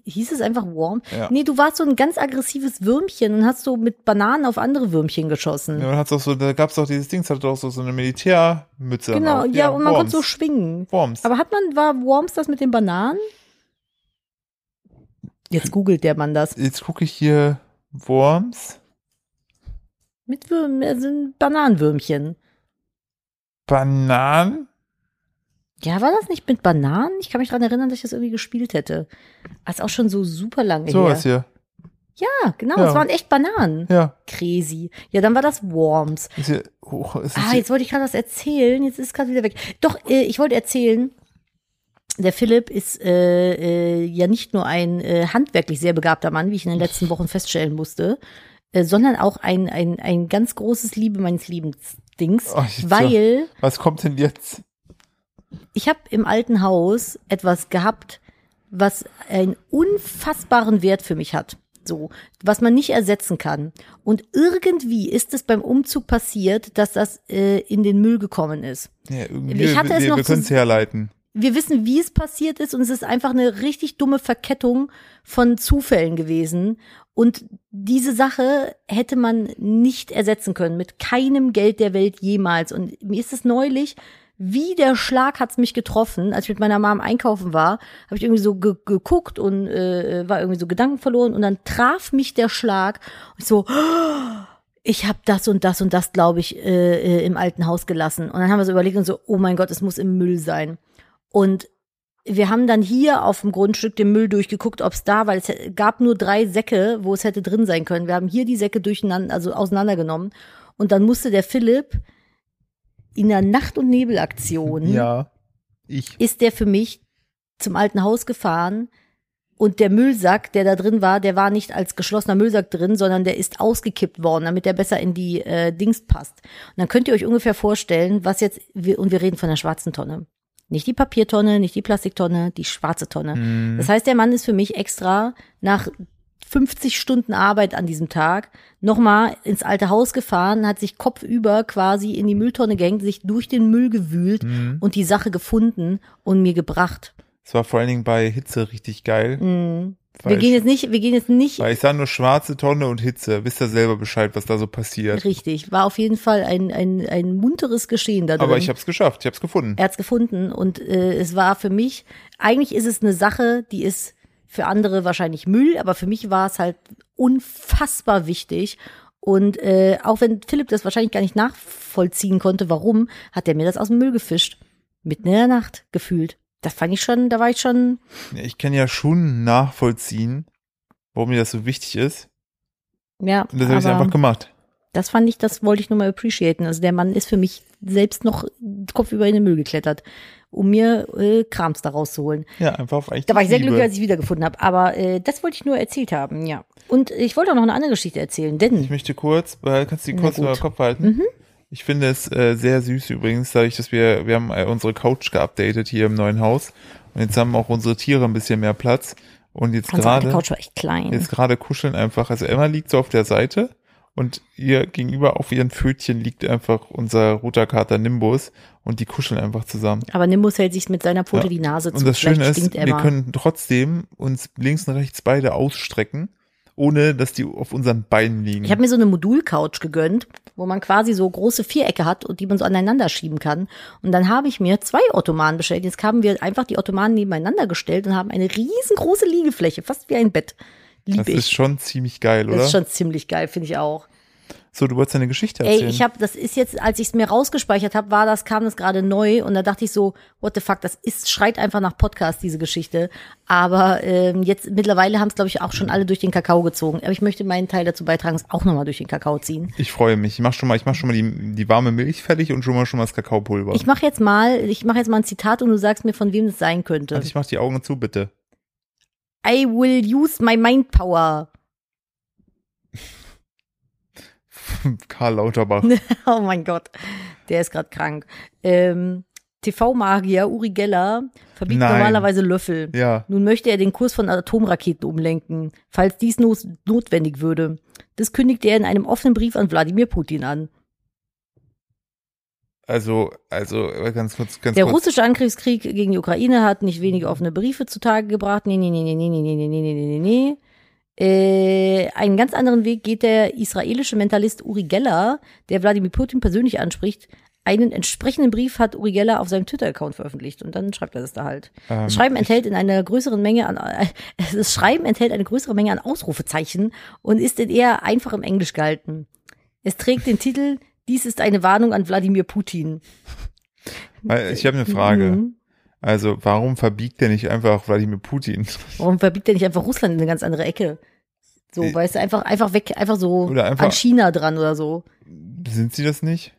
hieß es einfach Worm? Ja. Nee, du warst so ein ganz aggressives Würmchen und hast so mit Bananen auf andere Würmchen geschossen. Ja, man hat's auch so, da gab's auch dieses Ding, das hatte auch so, so eine Militärmütze. genau, auf. ja, und man konnte so schwingen. Worms. Aber hat man, war Worms das mit den Bananen? Jetzt googelt der Mann das. Jetzt gucke ich hier Worms, Mit Würm, also ein Bananenwürmchen. Bananen. Ja, war das nicht mit Bananen? Ich kann mich daran erinnern, dass ich das irgendwie gespielt hätte. Das ist auch schon so super lange So her. was hier. Ja, genau, Ja. es waren echt Bananen. Ja. Crazy. Ja, dann war das Worms. Ist hier, ist Ah, jetzt wollte ich gerade was erzählen, jetzt ist es gerade wieder weg. Doch, äh, ich wollte erzählen, der Philipp ist äh, äh, ja nicht nur ein äh, handwerklich sehr begabter Mann, wie ich in den letzten Wochen feststellen musste, äh, sondern auch ein, ein, ein ganz großes Liebe meines Liebensdings, Oh, weil was kommt denn jetzt? ich habe im alten Haus etwas gehabt, was einen unfassbaren Wert für mich hat. So, was man nicht ersetzen kann. Und irgendwie ist es beim Umzug passiert, dass das äh, in den Müll gekommen ist. Ja, irgendwie, Ich hatte es wir, noch wir können es herleiten. Wir wissen, wie es passiert ist und es ist einfach eine richtig dumme Verkettung von Zufällen gewesen. Und diese Sache hätte man nicht ersetzen können, mit keinem Geld der Welt jemals. Und mir ist es neulich, wie der Schlag hat's mich getroffen, als ich mit meiner Mom einkaufen war, habe ich irgendwie so ge geguckt und äh, war irgendwie so Gedanken verloren und dann traf mich der Schlag und so, ich habe das und das und das, glaube ich, äh, äh, im alten Haus gelassen. Und dann haben wir so überlegt und so, oh mein Gott, es muss im Müll sein. Und wir haben dann hier auf dem Grundstück den Müll durchgeguckt, ob es da, weil es gab nur drei Säcke, wo es hätte drin sein können. Wir haben hier die Säcke durcheinander, also auseinandergenommen. Und dann musste der Philipp in der Nacht- und Nebelaktion Ja. Ich. ist der für mich zum alten Haus gefahren und der Müllsack, der da drin war, der war nicht als geschlossener Müllsack drin, sondern der ist ausgekippt worden, damit der besser in die äh, Dings passt. Und dann könnt ihr euch ungefähr vorstellen, was jetzt, wir, und wir reden von der schwarzen Tonne. Nicht die Papiertonne, nicht die Plastiktonne, die schwarze Tonne. Mhm. Das heißt, der Mann ist für mich extra nach 50 Stunden Arbeit an diesem Tag nochmal ins alte Haus gefahren, hat sich kopfüber quasi in die Mülltonne gehängt, sich durch den Müll gewühlt Mhm. und die Sache gefunden und mir gebracht. Es war vor allen Dingen bei Hitze richtig geil. Mhm. Weil Wir gehen jetzt nicht, wir gehen jetzt nicht Weil ich sah nur schwarze Tonne und Hitze. Wisst ihr selber Bescheid, was da so passiert. richtig. War auf jeden Fall ein, ein, ein munteres Geschehen da drin. Aber ich hab's geschafft, ich hab's gefunden. er hat's gefunden und äh, es war für mich, eigentlich ist es eine Sache, die ist für andere wahrscheinlich Müll, aber für mich war es halt unfassbar wichtig. Und äh, auch wenn Philipp das wahrscheinlich gar nicht nachvollziehen konnte, warum, hat er mir das aus dem Müll gefischt. Mitten in der Nacht gefühlt. Das fand ich schon, da war ich schon, Ich kann ja schon nachvollziehen, warum mir das so wichtig ist. ja. Und das habe ich einfach gemacht. Das fand ich, das wollte ich nur mal appreciaten. Also der Mann ist für mich selbst noch kopfüber in den Müll geklettert, um mir äh, Krams da rauszuholen. Ja, einfach auf eigentlich Da war ich sehr Liebe. glücklich, als ich ihn wiedergefunden habe. Aber äh, das wollte ich nur erzählt haben, ja. Und ich wollte auch noch eine andere Geschichte erzählen, denn Ich möchte kurz, äh, kannst du die kurz über den Kopf halten? Mhm. Ich finde es äh, sehr süß übrigens, dadurch, dass wir, wir haben äh, unsere Couch geupdatet hier im neuen Haus. Und jetzt haben auch unsere Tiere ein bisschen mehr Platz. Und jetzt gerade, Couch war echt klein. jetzt gerade kuscheln einfach, also Emma liegt so auf der Seite Und ihr gegenüber auf ihren Pfötchen liegt einfach unser roter Kater Nimbus und die kuscheln einfach zusammen. Aber Nimbus hält sich mit seiner Pfote Ja. die Nase zu. Und das Schöne ist, wir können trotzdem uns links und rechts beide ausstrecken, ohne dass die auf unseren Beinen liegen. Ich habe mir so eine Modulcouch gegönnt, wo man quasi so große Vierecke hat und die man so aneinander schieben kann. Und dann habe ich mir zwei Ottomanen bestellt. Jetzt haben wir einfach die Ottomanen nebeneinander gestellt und haben eine riesengroße Liegefläche, fast wie ein Bett. das Liebe ist ich. schon ziemlich geil, oder? Das ist schon ziemlich geil, finde ich auch. So, du wolltest deine Geschichte Ey, erzählen. ich habe, das ist jetzt, als ich es mir rausgespeichert habe, war das, kam das gerade neu und da dachte ich so, what the fuck, das ist, schreit einfach nach Podcast, diese Geschichte. Aber ähm, jetzt mittlerweile haben es, glaube ich, auch schon alle durch den Kakao gezogen. Aber ich möchte meinen Teil dazu beitragen, es auch nochmal durch den Kakao ziehen. ich freue mich. Ich mach schon mal, ich mach schon mal die, die warme Milch fertig und schon mal schon mal das Kakaopulver. Ich mache jetzt mal, ich mache jetzt mal ein Zitat und du sagst mir, von wem das sein könnte. Warte, ich mach die Augen zu, bitte. I will use my mind power. Karl Lauterbach. Oh mein Gott, der ist gerade krank. Ähm, TV-Magier Uri Geller verbietet Nein. normalerweise Löffel. Ja. Nun möchte er den Kurs von Atomraketen umlenken, falls dies nos- notwendig würde. Das kündigte er in einem offenen Brief an Wladimir Putin an. Also, also, äh, ganz kurz, ganz Der kurz. russische Angriffskrieg gegen die Ukraine hat nicht wenige offene Briefe zutage gebracht. Nee, nee, nee, nee, nee, nee, nee, nee, nee, nee, nee, nee. Äh, einen ganz anderen Weg geht der israelische Mentalist Uri Geller, der Wladimir Putin persönlich anspricht. Einen entsprechenden Brief hat Uri Geller auf seinem Twitter-Account veröffentlicht und dann schreibt er das da halt. Ähm, Das Schreiben enthält in einer größeren Menge an, äh, das Schreiben enthält eine größere Menge an Ausrufezeichen und ist in eher einfachem Englisch gehalten. Es trägt den Titel, dies ist eine Warnung an Wladimir Putin. Ich habe eine Frage. Mhm. Also, warum verbiegt der nicht einfach Wladimir Putin? Warum verbietet er nicht einfach Russland in eine ganz andere Ecke? So, Äh, weißt du, einfach, einfach weg, einfach so einfach- an China dran oder so. Sind sie das nicht?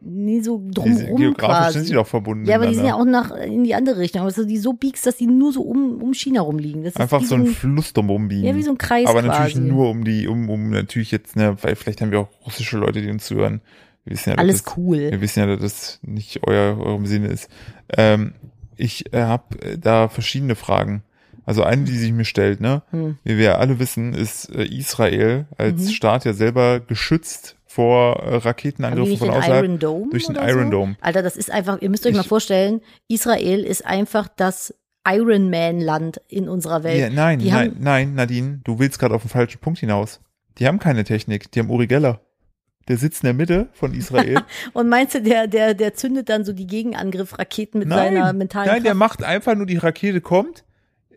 Nie so drumrum Geografisch sind quasi. sie doch verbunden. ja, aber die sind ja auch nach, in die andere Richtung. Aber so, die so biegst, dass die nur so um, um China rumliegen. Das Einfach so ein Fluss drumherum biegen. Ja, wie so ein Kreis aber natürlich quasi. nur um die, um, um natürlich jetzt, ne, weil vielleicht haben wir auch russische Leute, die uns zuhören. Wir wissen ja, Alles das, cool. Wir wissen ja, dass das nicht euer, eurem Sinne ist. Ähm, ich äh, habe da verschiedene Fragen. Also eine, die sich mir stellt, ne? Hm. Wie wir alle wissen, ist äh, Israel als Mhm. Staat ja selber geschützt vor äh, Raketenangriffen von den außerhalb. Iron Dome? durch den Iron so? Dome. Alter, das ist einfach, ihr müsst euch mal Ich- vorstellen, Israel ist einfach das Iron Man Land in unserer Welt. Ja, nein, die nein, haben- nein, Nadine, du willst gerade auf den falschen Punkt hinaus. Die haben keine Technik, die haben Uri Geller. Der sitzt in der Mitte von Israel. Und meinst du, der, der, der zündet dann so die Gegenangriff-Raketen mit nein, seiner mentalen nein, der Kraft? macht einfach nur die Rakete kommt.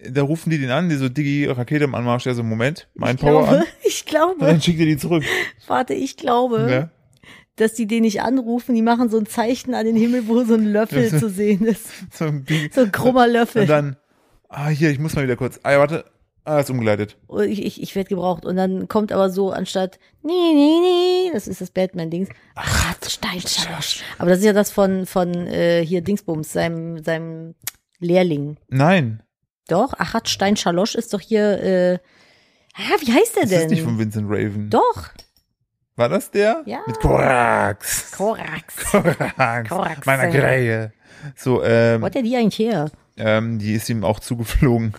Da rufen die den an, die so, Diggi, Rakete im Anmarsch, der so, Moment, mein ich Power glaube, an. ich Und glaube, dann schickt er die zurück. warte, ich glaube, Ne? dass die den nicht anrufen, die machen so ein Zeichen an den Himmel, wo so ein Löffel zu sehen ist. So ein. So ein krummer Löffel. Und dann, ah, hier, ich muss mal wieder kurz. Ah, ja, warte. Ah, ist umgeleitet. Und ich, ich, ich werde gebraucht. Und dann kommt aber so anstatt, nee, nee, nee, das ist das Batman-Dings. Ach, Steinschalosch. Aber das ist ja das von, von äh, hier Dingsbums, seinem, seinem Lehrling. Nein, Doch, Achat Stein Schalosch ist doch hier, äh, ah, wie heißt der das denn? ist nicht von Vincent Raven. doch, War das der? Ja. Mit Korax. Korax. Korax. Korax. Meiner Krähe. So, ähm, Wo hat der die eigentlich her? ähm, die ist ihm auch zugeflogen.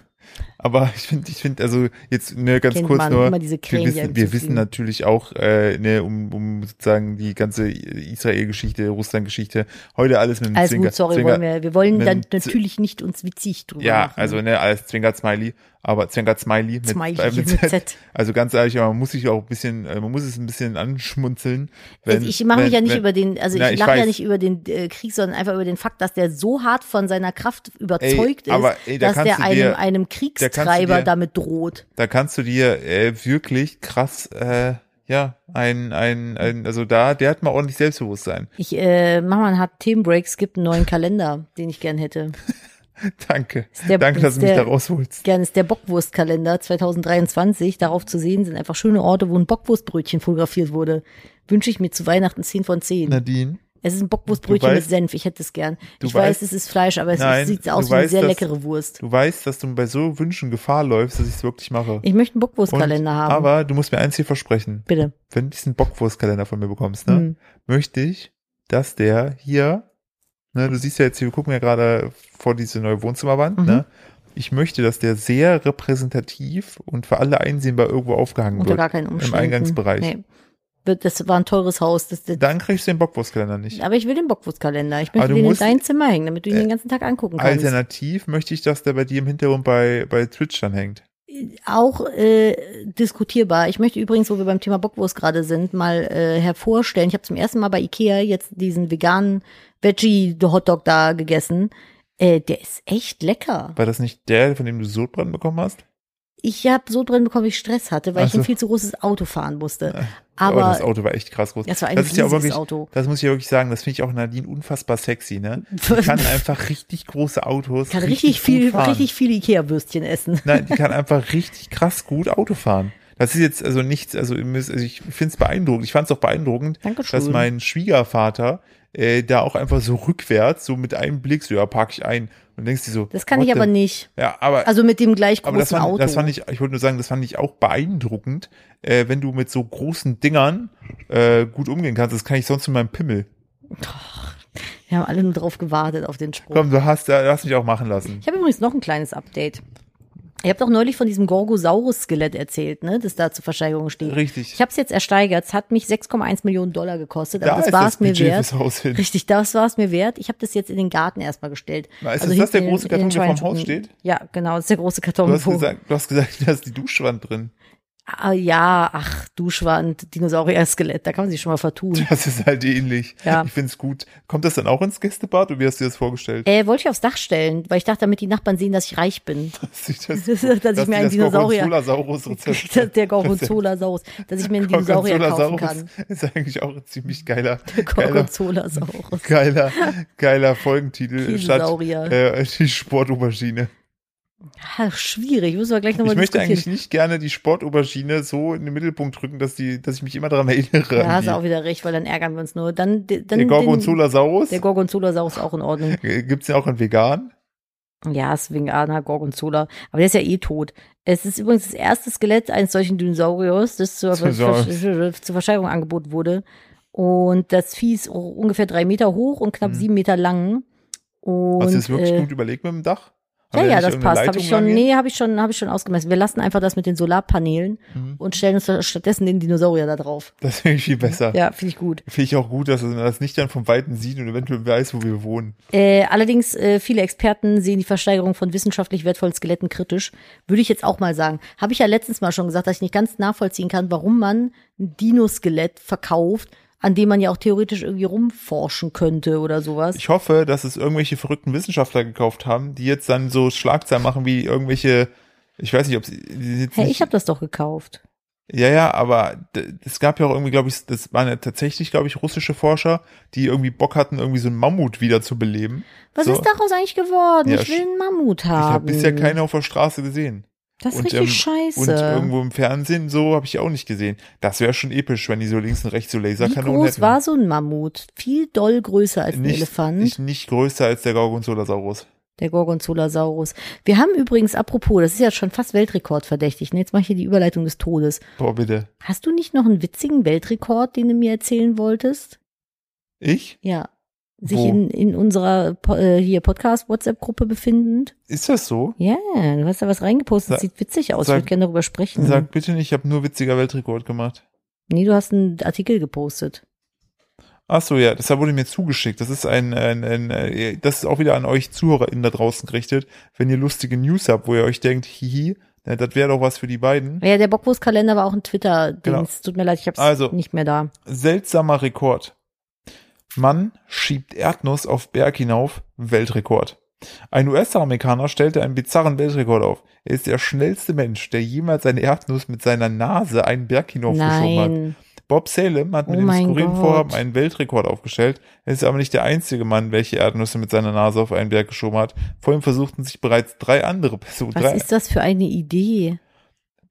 Aber ich finde, ich finde, also jetzt ne, ganz Kennt kurz man nur, wir wissen, wir wissen natürlich auch, äh, ne, um, um sozusagen die ganze Israel-Geschichte, Russland-Geschichte, heute alles mit dem Alles Zwinker, gut, sorry, Zwinker, wollen wir, wir wollen dann natürlich nicht uns witzig drüber Ja, machen. also ne, alles Zwinker-Smiley, aber Zwinker-Smiley mit, Smiley äh, mit Z. Z. Also ganz ehrlich, man muss sich auch ein bisschen, äh, man muss es ein bisschen anschmunzeln. Wenn, ich mache mich ja nicht wenn, über den, also Na, ich ich lache ja nicht über den äh, Krieg, sondern einfach über den Fakt, dass der so hart von seiner Kraft überzeugt ist, aber, ey, da dass der einem, dir- einem kannst du Kriegstreiber dir- damit droht. Da kannst du dir äh, wirklich krass, äh, ja, ein, ein, ein, also da, der hat mal ordentlich Selbstbewusstsein. Ich äh, mach mal einen harten Themenbreak, es gibt einen neuen Kalender, den ich gern hätte. Danke. Der- Danke, dass du mich da rausholst. Gern ist der Bockwurstkalender 2023. Darauf zu sehen sind einfach schöne Orte, wo ein Bockwurstbrötchen fotografiert wurde. Wünsche ich mir zu Weihnachten 10 von 10. Nadine, Es ist ein Bockwurstbrötchen Du mit weißt- Senf. Ich hätte es gern. Ich weiß, weißt- es ist Fleisch, aber es Nein, sieht aus wie eine weißt, sehr dass- leckere Wurst. du weißt, dass du bei so Wünschen Gefahr läufst, dass ich es wirklich mache. Ich möchte einen Bockwurstkalender haben. aber du musst mir eins hier versprechen. Bitte. Wenn du diesen Bockwurstkalender von mir bekommst, ne, Hm. möchte ich, dass der hier, ne, du siehst ja jetzt hier, wir gucken ja gerade vor diese neue Wohnzimmerwand, Mhm. ne, ich möchte, dass der sehr repräsentativ und für alle einsehbar irgendwo aufgehangen Unter wird. gar keinen Umständen. Im Eingangsbereich. Nee. Das war ein teures Haus. Das, das, Dann kriegst du den Bockwurstkalender nicht. aber ich will den Bockwurstkalender. Ich möchte den in dein Zimmer hängen, damit du ihn äh, den ganzen Tag angucken kannst. Alternativ möchte ich, dass der bei dir im Hintergrund bei, bei Twitch dann hängt. auch äh, diskutierbar. Ich möchte übrigens, wo wir beim Thema Bockwurst gerade sind, mal äh, hervorstellen. Ich habe zum ersten Mal bei Ikea jetzt diesen veganen Veggie-Hotdog da gegessen. Äh, der ist echt lecker. War das nicht der, von dem du Sodbrennen bekommen hast? Ich habe so drin bekommen, wie ich Stress hatte, weil Ach ich ein viel zu großes Auto fahren musste. Aber Aber das Auto war echt krass groß. das war ein das ist ja wirklich, Auto. das muss ich ja wirklich sagen, das finde ich auch Nadine unfassbar sexy, ne? Die kann einfach richtig große Autos. kann richtig, gut viel, fahren. richtig viele Ikea-Würstchen essen. Nein, die kann einfach richtig krass gut Auto fahren. Das ist jetzt also nichts, also, also ich finde es beeindruckend. Ich fand es auch beeindruckend, Dankeschön. dass mein Schwiegervater äh, da auch einfach so rückwärts, so mit einem Blick, so ja, park ich ein. Und denkst dir so. Das kann ich aber the- nicht. Ja, aber Also mit dem gleich aber das großen fand, Auto. das fand ich, ich wollte nur sagen, das fand ich auch beeindruckend, äh, wenn du mit so großen Dingern äh, gut umgehen kannst. Das kann ich sonst mit meinem Pimmel. Wir haben alle nur drauf gewartet, auf den Spruch. Komm, du hast, äh, du hast mich auch machen lassen. Ich habe übrigens noch ein kleines Update. Ihr habt doch neulich von diesem Gorgosaurus-Skelett erzählt, ne, das da zur Versteigerung steht. Richtig. Ich habe es jetzt ersteigert. Es hat mich 6,1 Millionen Dollar gekostet. Da Aber das ist war das es mir Budget wert. Richtig, das war es mir wert. Ich habe das jetzt in den Garten erstmal gestellt. Ist Also das der hinten große Karton, der vorm. Haus steht? Ja, genau, das ist der große Karton. Du hast gesagt, du hast gesagt, da ist die Duschwand drin. Ah, ja, ach, Duschwand, Dinosaurier-Skelett, da kann man sich schon mal vertun. Das ist halt ähnlich. Ja. Ich find's gut. Kommt das dann auch ins Gästebad oder wie hast du dir das vorgestellt? Äh, wollte ich aufs Dach stellen, weil ich dachte, damit die Nachbarn sehen, dass ich reich bin. Dass ich, das, Dass ich mir einen Dinosaurier- Gorgonzolasaurus-Rezept. der Gorgonzolasaurus, dass ich mir einen Dinosaurier kaufen kann. ist eigentlich auch ein ziemlich geiler, Der geiler, Gorgonzolasaurus. geiler, geiler Folgentitel statt äh, die Sportaubergine. Ja, schwierig, müssen wir gleich Ich nochmal möchte diskutieren. eigentlich nicht gerne die Sportaubergine so in den Mittelpunkt drücken, dass die, dass ich mich immer daran erinnere. Ja, hast du auch wieder recht, weil dann ärgern wir uns nur. Dann, dann der Gorgonzolasaurus. Der Gorgonzolasaurus ist auch in Ordnung. Äh, Gibt's ja auch in vegan. Ja, ist Veganer, Gorgonzola. Aber der ist ja eh tot. Es ist übrigens das erste Skelett eines solchen Dinosauriers, das zur, zur Versteigerung angeboten wurde. Und das Vieh ist ungefähr drei Meter hoch und knapp sieben Meter lang. Und, Mhm. Hast du das wirklich äh, gut überlegt mit dem Dach? Ja, Haben ja, das passt. Habe ich schon, lang gehen? nee, habe ich schon, habe ich schon ausgemessen. Wir lassen einfach das mit den Solarpanelen Mhm. und stellen uns stattdessen den Dinosaurier da drauf. Das finde ich viel besser. Ja, finde ich gut. Finde ich auch gut, dass man das nicht dann vom Weiten sieht und eventuell weiß, wo wir wohnen. Äh, allerdings, äh, viele Experten sehen die Versteigerung von wissenschaftlich wertvollen Skeletten kritisch. Würde ich jetzt auch mal sagen. Habe ich ja letztens mal schon gesagt, dass ich nicht ganz nachvollziehen kann, warum man ein Dino-Skelett verkauft, an dem man ja auch theoretisch irgendwie rumforschen könnte oder sowas. Ich hoffe, dass es irgendwelche verrückten Wissenschaftler gekauft haben, die jetzt dann so Schlagzeilen machen wie irgendwelche, ich weiß nicht, ob sie, Hey, ich habe das doch gekauft. ja, ja, aber es gab ja auch irgendwie, glaube ich, das waren ja tatsächlich, glaube ich, russische Forscher, die irgendwie Bock hatten, irgendwie so einen Mammut wieder zu beleben. Was so. ist daraus eigentlich geworden? Ja, ich will einen Mammut Ich habe haben. bisher keine auf der Straße gesehen. Das ist und, richtig ähm, scheiße. Und irgendwo im Fernsehen so habe ich auch nicht gesehen. Das wäre schon episch, wenn die so links und rechts so Wie Laserkanonen groß hätten. war so ein Mammut? Viel doll größer als ein nicht, Elefant. Nicht, nicht größer als der Gorgonzolasaurus. Der Gorgonzolasaurus. Wir haben übrigens, apropos, das ist ja schon fast Weltrekordverdächtig. Ne? Jetzt mache ich hier die Überleitung des Todes. Boah, bitte. Hast du nicht noch einen witzigen Weltrekord, den du mir erzählen wolltest? Ich? Ja. Sich Wo? in, in unserer äh, hier Podcast-WhatsApp-Gruppe befindend? Ist das so? Ja, du hast da was reingepostet. Sag- Sieht witzig aus. sag- ich würde gerne darüber sprechen. Sag bitte nicht, ich habe nur witziger Weltrekord gemacht. Nee, du hast einen Artikel gepostet. Ach so, ja, das wurde mir zugeschickt. Das ist ein, ein, ein äh, das ist auch wieder an euch ZuhörerInnen da draußen gerichtet. Wenn ihr lustige News habt, wo ihr euch denkt, hihi, ja, das wäre doch was für die beiden. Ja, der Bockwurstkalender war auch ein Twitter-Dings. Genau. Tut mir leid, ich hab's Also. nicht mehr da. Seltsamer Rekord. Mann schiebt Erdnuss auf Berg hinauf, Weltrekord. Ein US-Amerikaner stellte einen bizarren Weltrekord auf. Er ist der schnellste Mensch, der jemals eine Erdnuss mit seiner Nase einen Berg hinaufgeschoben hat. Nein. Bob Salem hat mit Oh dem skurrilen. Vorhaben einen Weltrekord aufgestellt. Er ist aber nicht der einzige Mann, welche Erdnüsse mit seiner Nase auf einen Berg geschoben hat. Vor ihm versuchten sich bereits drei andere Personen. Was Drei, ist das für eine Idee?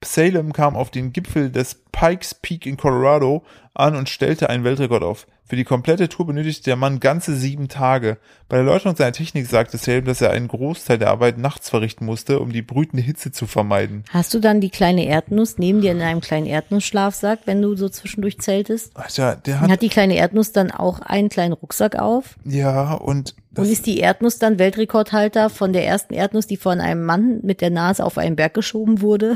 Salem kam auf den Gipfel des Pikes Peak in Colorado an und stellte einen Weltrekord auf. Für die komplette Tour benötigte der Mann ganze sieben Tage. Bei der Erläuterung seiner Technik sagte Salem, dass er einen Großteil der Arbeit nachts verrichten musste, um die brütende Hitze zu vermeiden. Hast du dann die kleine Erdnuss neben dir in einem kleinen Erdnussschlafsack, wenn du so zwischendurch zeltest? Alter, der Hat, hat, die kleine Erdnuss dann auch einen kleinen Rucksack auf? ja, und das, Und ist die Erdnuss dann Weltrekordhalter von der ersten Erdnuss, die von einem Mann mit der Nase auf einen Berg geschoben wurde?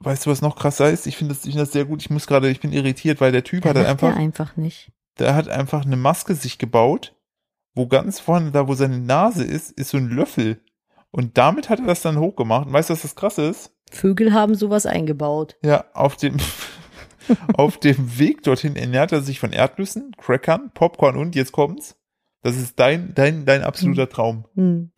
weißt du, was noch krasser ist? Ich finde das, ich finde das sehr gut. Ich muss gerade, ich bin irritiert, weil der Typ hat dann der einfach, einfach nicht. Der hat einfach eine Maske sich gebaut, wo ganz vorne, da wo seine Nase ist, ist so ein Löffel. Und damit hat er das dann hochgemacht. Und weißt du, was das krasse ist? Vögel haben sowas eingebaut. Ja, auf dem, auf dem Weg dorthin ernährt er sich von Erdnüssen, Crackern, Popcorn und, jetzt kommt's, das ist dein, dein, dein absoluter Traum. Hm.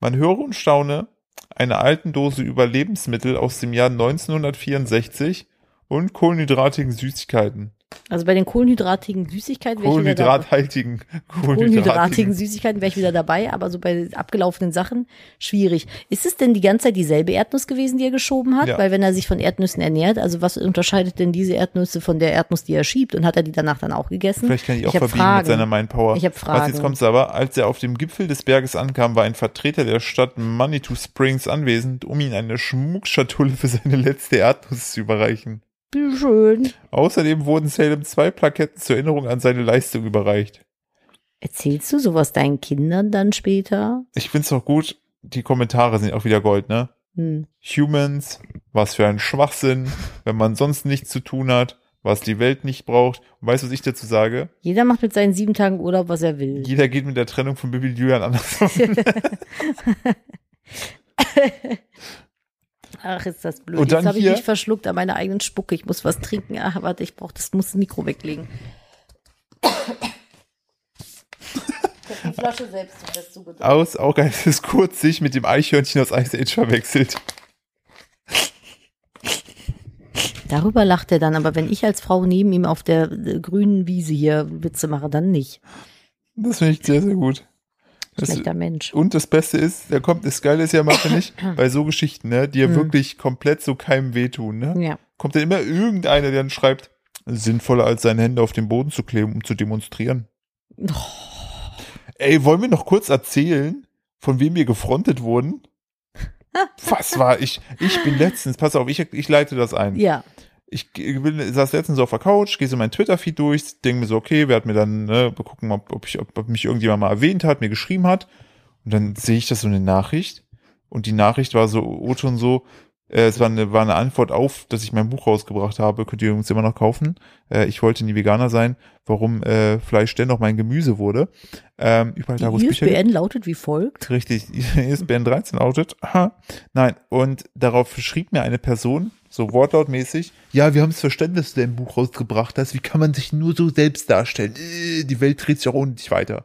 Man höre und staune, eine alten Dose über Lebensmittel aus dem Jahr 1964 und kohlenhydratigen Süßigkeiten. Also bei den kohlenhydratigen Süßigkeiten wäre ich wieder dabei. Kohlenhydrathaltigen, Kohlenhydratigen Süßigkeiten wäre ich wieder dabei, aber so bei abgelaufenen Sachen schwierig. Ist es denn die ganze Zeit dieselbe Erdnuss gewesen, die er geschoben hat? Ja. Weil wenn er sich von Erdnüssen ernährt, also was unterscheidet denn diese Erdnüsse von der Erdnuss, die er schiebt? Und hat er die danach dann auch gegessen? Vielleicht kann ich auch hab verbiegen Fragen. mit seiner Mindpower. Ich hab Was Fragen. jetzt kommt's aber, als er auf dem Gipfel des Berges ankam, war ein Vertreter der Stadt Manitou Springs anwesend, um ihm eine Schmuckschatulle für seine letzte Erdnuss zu überreichen. Schön. Außerdem wurden Salem zwei Plaketten zur Erinnerung an seine Leistung überreicht. Erzählst du sowas deinen Kindern dann später? Ich find's doch gut, die Kommentare sind auch wieder Gold, ne? Hm. Humans, was für ein Schwachsinn, wenn man sonst nichts zu tun hat, was die Welt nicht braucht. Und weißt du, was ich dazu sage? Jeder macht mit seinen sieben Tagen Urlaub, was er will. Jeder geht mit der Trennung von Bibi Julian anders um. Ach, ist das blöd. Und dann Jetzt habe ich mich verschluckt an meiner eigenen Spucke. Ich muss was trinken. Ach, warte, ich brauche das, muss das Mikro weglegen. Die Flasche selbst zugedrückt. Aus, auch es ist kurz sich mit dem Eichhörnchen aus Ice Age verwechselt. Darüber lacht er dann, aber wenn ich als Frau neben ihm auf der äh, grünen Wiese hier Witze mache, dann nicht. Das finde ich sehr, sehr gut. Das, Schlechter Mensch. und das Beste ist, da kommt, das Geile ist ja mal, finde ich, bei so Geschichten, ne, die ja Hm. wirklich komplett so keinem wehtun, ne, Ja. kommt dann immer irgendeiner, der dann schreibt, sinnvoller als seine Hände auf den Boden zu kleben, um zu demonstrieren. Ey, wollen wir noch kurz erzählen, von wem wir gefrontet wurden? Was war ich? Ich bin letztens, pass auf, ich, ich leite das ein. Ja. Ich bin, saß letztens so auf der Couch, gehe so mein Twitter-Feed durch, denke mir so, okay, wer hat mir dann, ne, gucken, ob, ob, ich, ob, ob mich irgendjemand mal erwähnt hat, mir geschrieben hat. Und dann sehe ich das so eine Nachricht. Und die Nachricht war so, O-Ton so, äh, es war eine, war eine Antwort auf, dass ich mein Buch rausgebracht habe, könnt ihr übrigens immer noch kaufen. Äh, ich wollte nie Veganer sein, warum äh, Fleisch dennoch mein Gemüse wurde. Ähm, überall da, wo Die. ISBN lautet wie folgt. Richtig, ISBN 13 lautet. Aha. Nein, und darauf schrieb mir eine Person, so wortlautmäßig, ja, wir haben das Verständnis, dass du dein Buch rausgebracht hast. Wie kann man sich nur so selbst darstellen? Äh, Die Welt dreht sich auch ohne dich weiter.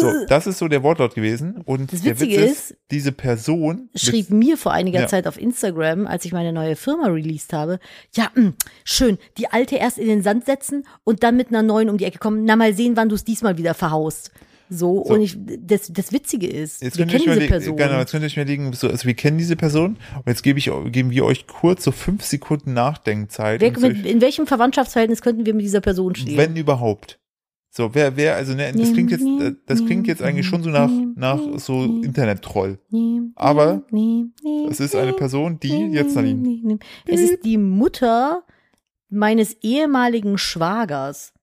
So, das ist so der Wortlaut gewesen. Und Das der Witz ist, ist, diese Person schrieb mir vor einiger Ja. Zeit auf Instagram, als ich meine neue Firma released habe, ja, mh, schön, die alte erst in den Sand setzen und dann mit einer neuen um die Ecke kommen. Na, mal sehen, wann du es diesmal wieder verhaust. So, und ich, das, das Witzige ist, Jetzt wir kennen diese Person. Genau, jetzt könnt ihr euch liegen, so, also wir kennen diese Person und jetzt gebe ich, geben wir euch kurz so fünf Sekunden Nachdenkzeit. Wer, mit, in welchem Verwandtschaftsverhältnis könnten wir mit dieser Person stehen? Wenn überhaupt. So, wer, wer, also, ne, das klingt jetzt, äh, das klingt jetzt eigentlich schon so nach, nach so Internet-Troll. Aber Es ist eine Person, die jetzt ihn. Es ist die Mutter meines ehemaligen Schwagers.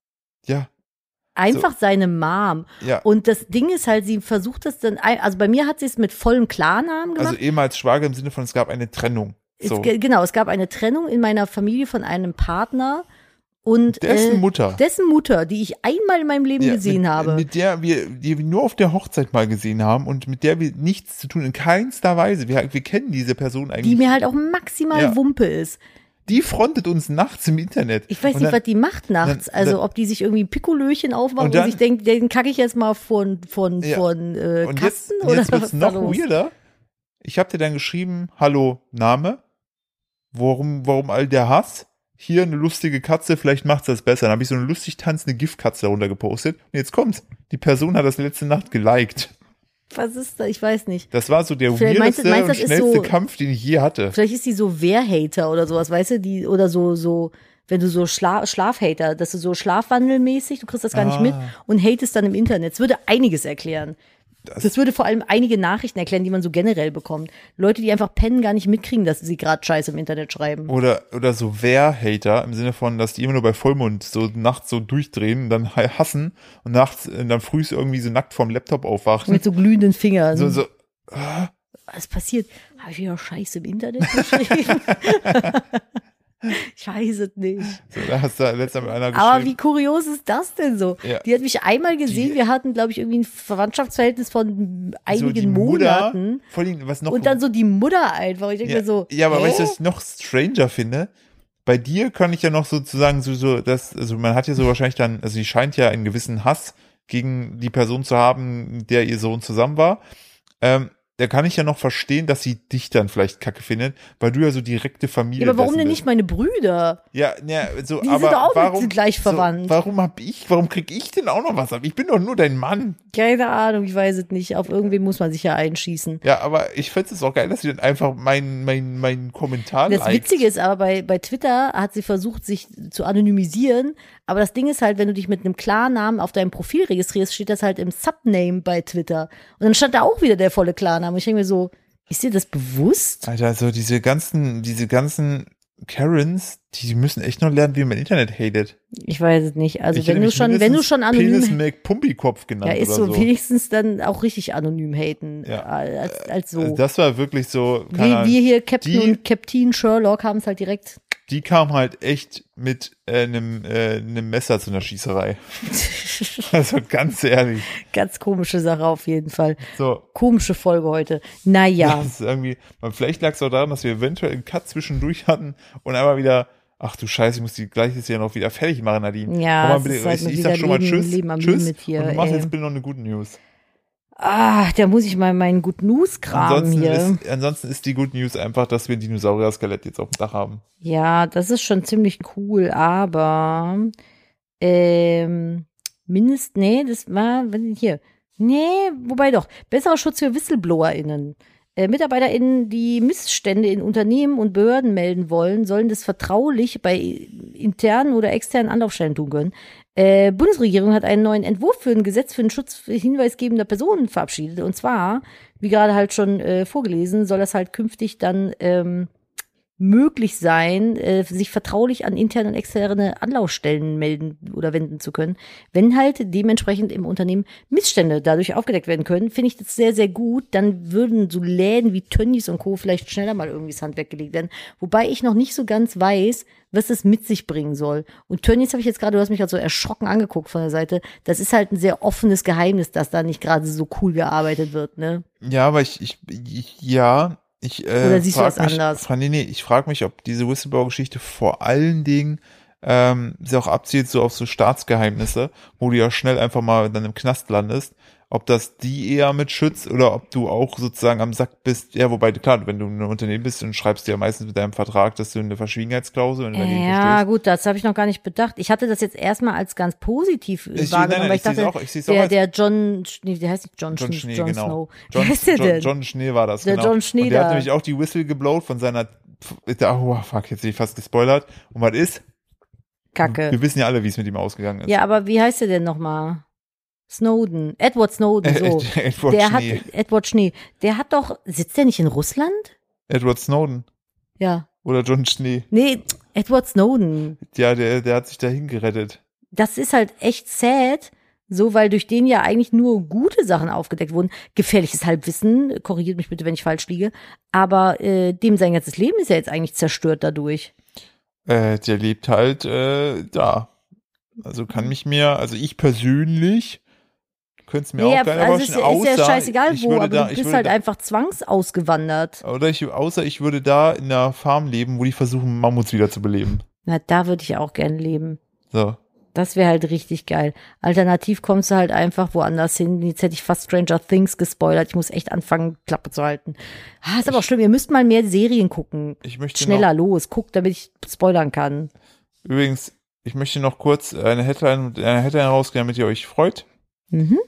Einfach seine Mom. ja. Und das Ding ist halt, sie versucht das dann, ein- also bei mir hat sie es mit vollem Klarnamen gemacht. Also ehemals Schwager im Sinne von, es gab eine Trennung. So. es, ge- genau, es gab eine Trennung in meiner Familie von einem Partner und Dessen äh, Mutter. dessen Mutter, die ich einmal in meinem Leben Ja, gesehen mit, habe. Mit der wir, die wir nur auf der Hochzeit mal gesehen haben und mit der wir nichts zu tun, in keinster Weise. Wir, wir kennen diese Person eigentlich. die mir halt auch maximal Ja. Wumpe ist. Die frontet uns nachts im Internet. Ich weiß Und nicht, dann, was die macht nachts. dann- also dann- ob die sich irgendwie Pikolöchen aufmacht Und und, sich denkt, den kacke ich jetzt mal von von Ja. von äh, Und jetzt, Kasten und oder jetzt wird's was noch los? weirder. Ich habe dir dann geschrieben, hallo, Name, warum, warum all der Hass? Hier eine lustige Katze, vielleicht macht's das besser. Dann habe ich so eine lustig tanzende Giftkatze darunter gepostet. Und jetzt kommt's. Die Person hat das letzte Nacht geliked. Was ist da? Ich weiß nicht. Das war so der Vielleicht meinst weirdeste meinst du, und schnellste so- Kampf, den ich je hatte. Vielleicht ist die so Wehrhater oder sowas, weißt du, die oder so so Wenn du so Schla Schlafhater, dass du so schlafwandelmäßig, du kriegst das gar nicht Ah. mit und hatest dann im Internet. Das würde einiges erklären. Das, würde vor allem einige Nachrichten erklären, die man so generell bekommt. Leute, die einfach pennen, gar nicht mitkriegen, dass sie gerade Scheiße im Internet schreiben. Oder, oder so Wehr-Hater im Sinne von, dass die immer nur bei Vollmond so nachts so durchdrehen und dann ha- hassen und nachts äh, dann früh irgendwie so nackt vorm Laptop aufwachen. Mit so glühenden Fingern. So, so, Was passiert? Habe ich wieder Scheiße im Internet geschrieben? ich weiß es nicht. so da hast du letztes Mal mit einer Aber geschrieben. wie kurios ist das denn so? Ja. Die hat mich einmal gesehen. wir hatten, glaube ich, irgendwie ein Verwandtschaftsverhältnis von so einigen die Monaten. Mutter, vor allem, was noch Und dann so die Mutter einfach. Ich denke ja, mir so. ja, aber hä? weißt du, was ich noch stranger finde? Bei dir kann ich ja noch sozusagen so, so, das, also man hat ja so wahrscheinlich dann, also sie scheint ja einen gewissen Hass gegen die Person zu haben, mit der ihr Sohn zusammen war. Ähm, da kann ich ja noch verstehen, dass sie dich dann vielleicht kacke findet, weil du ja so direkte Familie Ja, aber warum denn bist. nicht meine Brüder? Ja, ja, so, Die aber sind doch auch warum, gleich verwandt. So, warum hab ich, warum krieg ich denn auch noch was ab? Ich bin doch nur dein Mann. Keine Ahnung, ich weiß es nicht. Auf irgendwen muss man sich ja einschießen. Ja, aber ich find's es auch geil, dass sie dann einfach meinen mein, mein Kommentar Das liked. Witzige ist aber, bei, bei Twitter hat sie versucht, sich zu anonymisieren. Aber das Ding ist halt, wenn du dich mit einem Klarnamen auf deinem Profil registrierst, steht das halt im Subname bei Twitter. Und dann stand da auch wieder der volle Klarname. Und ich denke mir so, ist dir das bewusst? Alter, so diese ganzen, diese ganzen Karens, die müssen echt noch lernen, wie man Internet hatet. Ich weiß es nicht. Also Ich wenn du schon, wenn du schon Penis anonym, Mac Pumpikopf genannt ja, ist so, so. wenigstens dann auch richtig anonym haten Ja. als, als so. Also das war wirklich so, keine wir, hier, Captain und Captain Sherlock, haben es halt direkt. Die kam halt echt mit äh, einem, äh, einem Messer zu einer Schießerei. Also ganz ehrlich. Ganz komische Sache auf jeden Fall. So, Komische Folge heute. Naja. Das ist irgendwie, vielleicht lag es auch daran, dass wir eventuell einen Cut zwischendurch hatten und einmal wieder, ach du Scheiße, ich muss die gleiches ja noch wieder fertig machen, Nadine. Ja, Komm mal bitte, halt ich, ich sag schon mal Leben- Tschüss, Leben Tschüss hier, und du machst ey. jetzt bitte noch eine gute News. Ah, da muss ich mal meinen Good News Kram Ansonsten hier. ist, ansonsten ist die Good News einfach, dass wir ein Dinosaurier-Skelett jetzt auf dem Dach haben. Ja, das ist schon ziemlich cool, aber ähm, mindest, nee, das war, hier? Nee, wobei doch, besserer Schutz für WhistleblowerInnen. Äh, MitarbeiterInnen, die Missstände in Unternehmen und Behörden melden wollen, sollen das vertraulich bei internen oder externen Anlaufstellen tun können. Äh, Bundesregierung hat einen neuen Entwurf für ein Gesetz für den Schutz hinweisgebender Personen verabschiedet. Und zwar, wie gerade halt schon äh, vorgelesen, soll das halt künftig dann ähm, möglich sein, äh, sich vertraulich an interne und externe Anlaufstellen melden oder wenden zu können, wenn halt dementsprechend im Unternehmen Missstände dadurch aufgedeckt werden können, finde ich das sehr, sehr gut. Dann würden so Läden wie Tönnies und Co. vielleicht schneller mal irgendwie das Handwerk gelegt werden. Wobei ich noch nicht so ganz weiß, was es mit sich bringen soll. Und Tönnies habe ich jetzt gerade, du hast mich gerade so erschrocken angeguckt von der Seite. Das ist halt ein sehr offenes Geheimnis, dass da nicht gerade so cool gearbeitet wird, ne? Ja, aber ich, ich, ich ja, ich äh, Oder siehst du was mich, anders? Fra- Nee, nee, ich frage mich, ob diese Whistleblower-Geschichte vor allen Dingen ähm, sie auch abzielt so auf so Staatsgeheimnisse, wo du ja schnell einfach mal dann im Knast landest, ob das die eher mit schützt oder ob du auch sozusagen am Sack bist. Ja, wobei, klar, wenn du ein Unternehmen bist, dann schreibst du ja meistens mit deinem Vertrag, dass du eine Verschwiegenheitsklausel, wenn du dagegen Ja, gut, das habe ich noch gar nicht bedacht. Ich hatte das jetzt erstmal als ganz positiv äh, Ich- wahrgenommen, nein, nein, weil ich ich dachte, seh's auch- ich der, der John, nee, der heißt nicht John, John Schnee, Schnee, John genau. Snow. John, John, denn? John Schnee war das, Der genau. John Schnee Und der da. hat nämlich auch die Whistle geblowt von seiner, oh fuck, jetzt bin ich fast gespoilert. Und was ist? Kacke. Wir wissen ja alle, wie es mit ihm ausgegangen ist. Ja, aber wie heißt der denn nochmal? Snowden. Edward Snowden, so. Ed- Edward der Schnee. hat, Edward Schnee, der hat doch, sitzt der nicht in Russland? Edward Snowden Ja. oder John Schnee. Nee, Edward Snowden. Ja, der, der hat sich dahin gerettet. das ist halt echt sad, so weil durch den ja eigentlich nur gute Sachen aufgedeckt wurden. Gefährliches Halbwissen, korrigiert mich bitte, wenn ich falsch liege. Aber äh, dem sein ganzes Leben ist ja jetzt eigentlich zerstört dadurch. Äh, der lebt halt äh, da. Also kann mich mir, also ich persönlich könnte es mir Nee, auch gerne also ist, vorstellen, ja- ist ja außer scheißegal wo, aber da, du bist halt da, einfach zwangsausgewandert. oder ich, außer ich würde da in einer Farm leben, wo die versuchen, Mammuts wieder zu beleben. Na, da würde ich auch gern leben. So. Das wäre halt richtig geil. Alternativ kommst du halt einfach woanders hin. Jetzt hätte ich fast Stranger Things gespoilert. Ich muss echt anfangen, Klappe zu halten. Ah, ist aber auch schlimm. Ihr müsst mal mehr Serien gucken. Ich möchte Schneller los. Guckt, damit ich spoilern kann. noch, übrigens, ich möchte noch kurz eine Headline, eine Headline rausgehen, damit ihr euch freut. Mhm.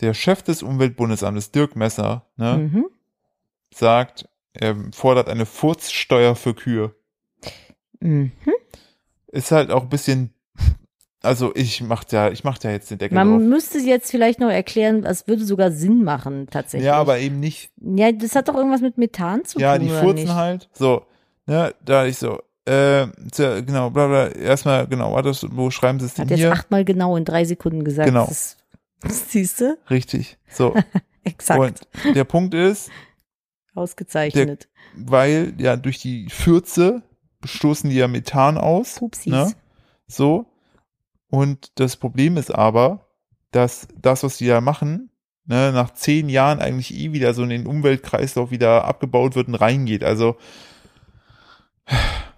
Der Chef des Umweltbundesamtes, Dirk Messer, ne, Mhm. sagt, er fordert eine Furzsteuer für Kühe. Mhm. ist halt auch ein bisschen, also ich mach da, ich mach da jetzt den Deckel Man drauf. müsste jetzt vielleicht noch erklären, es würde sogar Sinn machen, tatsächlich. Ja, aber eben nicht, Ja, das hat doch irgendwas mit Methan zu ja, tun, die oder furzen nicht? halt, so, ne, da ich so, äh, genau, bla bla, erstmal, genau, warte, wo schreiben sie es denn Hat jetzt hier? achtmal genau in drei Sekunden gesagt. Genau. Das, siehst du? Richtig, so. Exakt. Und der Punkt ist, Ausgezeichnet. weil ja durch die Fürze stoßen die ja Methan aus. Pupsis. Ne? So. Und das Problem ist aber, dass das, was die da machen, ne, nach zehn Jahren eigentlich eh wieder so in den Umweltkreislauf wieder abgebaut wird und reingeht. Also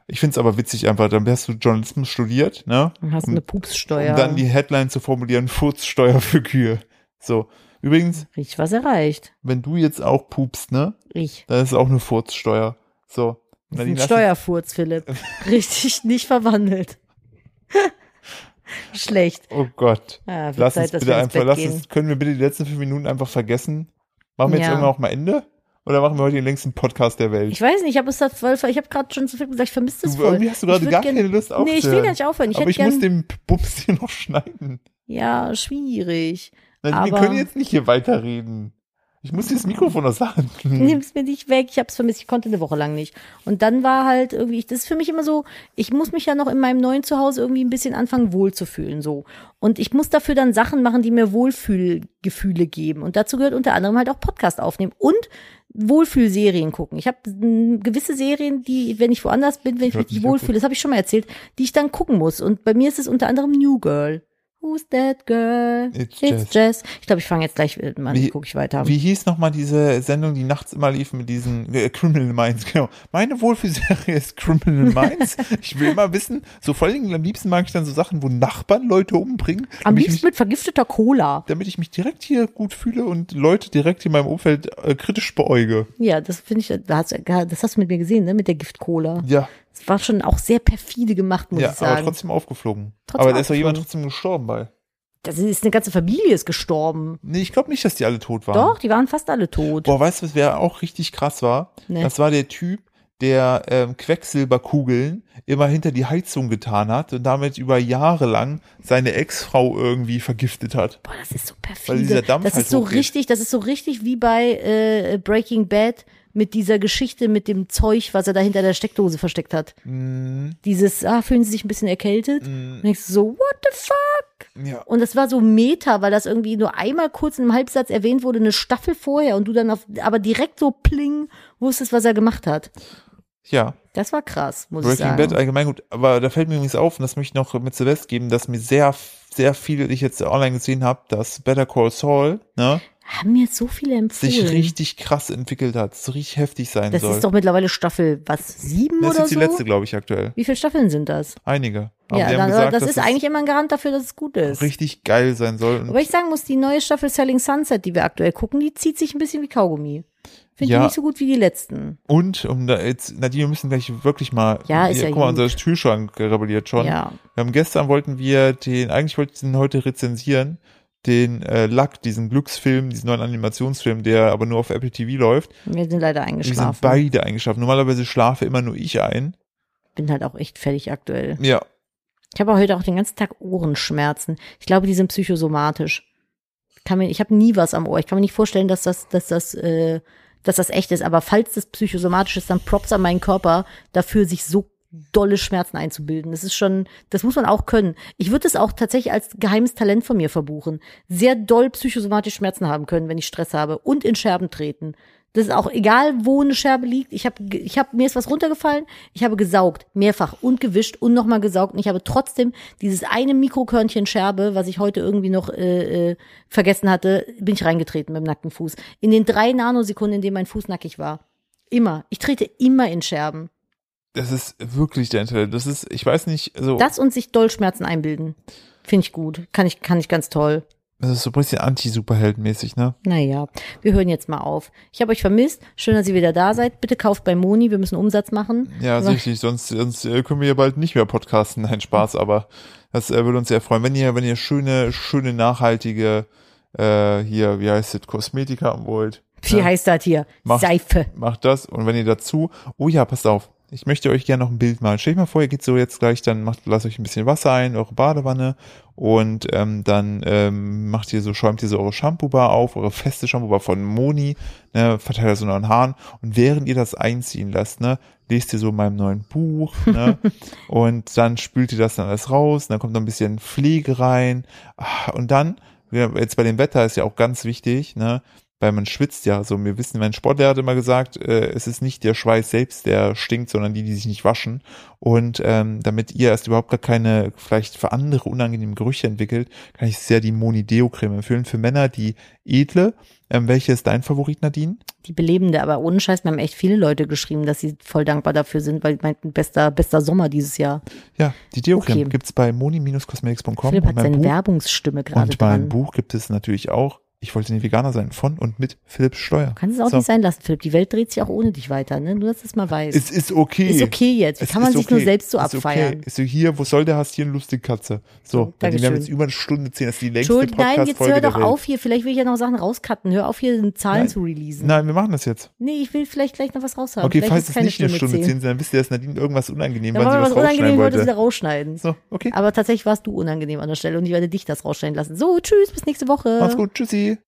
ich finde es aber witzig einfach, dann hast du Journalismus studiert, ne? Dann hast du um- eine Pupssteuer. Um dann die Headline zu formulieren, Furzsteuer für Kühe. So. Übrigens, Richtig was erreicht. wenn du jetzt auch pupst, ne, Ich. dann ist es auch eine Furzsteuer. So. Das ist ein Steuerfurz, Philipp. Richtig nicht verwandelt. Schlecht. Oh Gott. Ja, wird Lass Zeit, uns bitte einfach, lass uns, können wir bitte die letzten fünf Minuten einfach vergessen? Machen wir jetzt Ja. irgendwann auch mal Ende? Oder machen wir heute den längsten Podcast der Welt? Ich weiß nicht, ich habe es da voll, ich habe gerade schon zu viel gesagt, ich vermisse das du, voll. irgendwie hast du gerade gar gern- keine Lust aufzuhören. Nee, ich will gar nicht aufhören. Ich Aber ich muss gern, den Bums hier noch schneiden. ja, schwierig. Nein, wir Aber- können jetzt nicht hier weiterreden. Ich muss dieses Mikrofon aus der Hand nehmen. Nimm's mir nicht weg, ich hab's vermisst, ich konnte eine Woche lang nicht. Und dann war halt irgendwie, das ist für mich immer so, ich muss mich ja noch in meinem neuen Zuhause irgendwie ein bisschen anfangen wohlzufühlen, so. Und ich muss dafür dann Sachen machen, die mir Wohlfühlgefühle geben. Und dazu gehört unter anderem halt auch Podcast aufnehmen und Wohlfühlserien gucken. Ich habe gewisse Serien, die, wenn ich woanders bin, wenn ich mich nicht wohlfühle, das habe ich schon mal erzählt, die ich dann gucken muss. Und bei mir ist es unter anderem New Girl. Who's that girl? It's It's Jess. Ich glaube, ich fange jetzt gleich äh, mal, Wie- gucke ich weiter. Wie hieß nochmal diese Sendung, die nachts immer lief mit diesen äh, Criminal Minds? Genau. Meine Wohlfühlserie ist Criminal Minds. ich will immer wissen, so vor allen Dingen am liebsten mag ich dann so Sachen, wo Nachbarn Leute umbringen. Am liebsten mit vergifteter Cola. damit ich mich direkt hier gut fühle und Leute direkt in meinem Umfeld äh, kritisch beäuge. Ja, das finde ich, hast, das hast du mit mir gesehen, ne, mit der Gift-Cola. Ja, Das war schon auch sehr perfide gemacht, muss ja, ich sagen. aber trotzdem aufgeflogen. Trotzdem aber da ist doch jemand trotzdem gestorben bei. das ist eine ganze Familie ist gestorben. Nee, ich glaube nicht, dass die alle tot waren. Doch, die waren fast alle tot. Boah, weißt du, was wer auch richtig krass war? Nee. Das war der Typ, der ähm, Quecksilberkugeln immer hinter die Heizung getan hat und damit über Jahre lang seine Ex-Frau irgendwie vergiftet hat. Boah, das ist so Weil dieser perfide. Dampf Das halt ist so richtig, das ist so richtig wie bei äh, Breaking Bad mit dieser Geschichte mit dem Zeug, was er da hinter der Steckdose versteckt hat. Mm, Dieses, ah, fühlen sie sich ein bisschen erkältet? Und denkst du so, what the fuck? ja. Und das war so Meta, weil das irgendwie nur einmal kurz in einem Halbsatz erwähnt wurde, eine Staffel vorher und du dann auf, aber direkt so pling wusstest, was er gemacht hat. Ja, Das war krass, muss ich Breaking sagen. Bad allgemein gut. Aber da fällt mir übrigens auf, und das möchte ich noch mit Silvester geben, dass mir sehr, sehr viele, die ich jetzt online gesehen habe, dass Better Call Saul, ne, Haben mir jetzt so viele empfohlen. sich richtig krass entwickelt hat, so richtig heftig sein das soll. ist doch mittlerweile Staffel, was, sieben das ist oder jetzt die so? letzte, glaube ich, aktuell. Wie viele Staffeln sind das? Einige. Aber ja, die dann, gesagt, das ist eigentlich immer ein Garant dafür, dass es gut ist. richtig geil sein soll. Aber ich sagen muss, die neue Staffel Selling Sunset, die wir aktuell gucken, die zieht sich ein bisschen wie Kaugummi. Finde Ja. ich nicht so gut wie die letzten. Und um da jetzt, Nadine, wir müssen gleich wirklich mal. Ja, ist hier, ja Guck mal, unser Kühlschrank rebelliert schon. Ja. Wir haben gestern wollten wir den, eigentlich wollten wir den heute rezensieren, den äh, Luck, diesen Glücksfilm, diesen neuen Animationsfilm, der aber nur auf Apple TV läuft. Wir sind leider Wir sind eingeschlafen. beide eingeschlafen. Normalerweise schlafe immer nur ich ein. Bin halt auch echt fertig aktuell. Ja. Ich habe heute auch den ganzen Tag Ohrenschmerzen. Ich glaube, die sind psychosomatisch. Kann mir, ich habe nie was am Ohr. Ich kann mir nicht vorstellen, dass das, dass das, äh, dass das echt ist. Aber falls das psychosomatisch ist, dann Props an meinen Körper dafür, sich so dolle Schmerzen einzubilden. Das ist schon, das muss man auch können. Ich würde es auch tatsächlich als geheimes Talent von mir verbuchen. Sehr doll psychosomatisch Schmerzen haben können, wenn ich Stress habe und in Scherben treten. Das ist auch egal, wo eine Scherbe liegt. Ich habe, ich hab, mir ist was runtergefallen. Ich habe gesaugt, mehrfach und gewischt und nochmal gesaugt. Und ich habe trotzdem dieses eine Mikrokörnchen Scherbe, was ich heute irgendwie noch äh, äh, vergessen hatte, bin ich reingetreten mit dem nackten Fuß. In den drei Nanosekunden, in denen mein Fuß nackig war. Immer. Ich trete immer in Scherben. Das ist wirklich der Internet. Das ist, ich weiß nicht, so, Das und sich Dollschmerzen einbilden. Finde ich gut. Kann ich, kann ich ganz toll. das ist so ein bisschen anti-Superheldenmäßig, ne? Naja, wir hören jetzt mal auf. Ich habe euch vermisst. Schön, dass ihr wieder da seid. Bitte kauft bei Moni. Wir müssen Umsatz machen. Ja, ist richtig. Sonst, sonst äh, können wir ja bald nicht mehr podcasten. Nein, Spaß, aber das äh, würde uns sehr freuen. Wenn ihr, wenn ihr schöne, schöne, nachhaltige, äh, hier, wie heißt es, Kosmetik haben wollt, Wie Ja. heißt das hier? Macht- Seife. macht das. Und wenn ihr dazu, oh ja, passt auf, ich möchte euch gerne noch ein Bild malen. Stell euch mal vor, ihr geht so jetzt gleich, dann macht, lasst euch ein bisschen Wasser ein, eure Badewanne und ähm, dann ähm, macht ihr so, schäumt ihr so eure Shampoo-Bar auf, eure feste Shampoo-Bar von Moni, ne, verteilt das in euren Haaren und während ihr das einziehen lasst, ne, lest ihr so in meinem neuen Buch, ne, und dann spült ihr das dann alles raus, und dann kommt noch ein bisschen Pflege rein Ah, und dann, jetzt bei dem Wetter ist ja auch ganz wichtig, ne, weil man schwitzt ja. So, wir wissen, mein Sportlehrer hat immer gesagt, äh, es ist nicht der Schweiß selbst, der stinkt, sondern die, die sich nicht waschen. Und ähm, damit ihr erst überhaupt gar keine, vielleicht für andere unangenehme Gerüche entwickelt, kann ich sehr die Moni Deo Creme empfehlen. Für Männer die edle. Ähm, welche ist dein Favorit, Nadine? Die belebende, aber ohne Scheiß, mir haben echt viele Leute geschrieben, dass sie voll dankbar dafür sind, weil die meinten, bester, bester Sommer dieses Jahr. Ja, die Deo Creme Okay. gibt's bei moni-cosmetics.com. Philipp Und hat mein seine Buch, Werbungsstimme gerade und mein dran. Buch gibt es natürlich auch. Ich wollte nicht Veganer sein, von und mit Philipp Steuer. Kannst es auch So. nicht sein lassen, Philipp. Die Welt dreht sich auch ohne dich weiter, ne? Nur, dass es mal weißt. Es ist okay. ist okay jetzt. Wie Es kann man sich nur okay. selbst so Ist abfeiern? Okay. Ist so hier, wo soll der hast hier eine lustige Katze? So, So, Nadine, wir haben jetzt über eine Stunde zehn, das ist die längste Entschuldigung, nein, jetzt Podcast-Folge hör doch auf hier. Vielleicht will ich ja noch Sachen rauscutten. Hör auf, hier Zahlen Nein. zu releasen. Nein, wir machen das jetzt. Nee, ich will vielleicht gleich noch was raushaben. Okay, vielleicht falls es nicht eine Stunde zehn. ist, dann wisst ihr, dass Nadine irgendwas unangenehm, Dann weil sie war was was unangenehm, wollte sie da rausschneiden. So, okay. Aber tatsächlich warst du unangenehm an der Stelle und ich werde dich das rausschneiden lassen. So, tschüss, bis nächste Woche. Macht's gut. Tschüssi.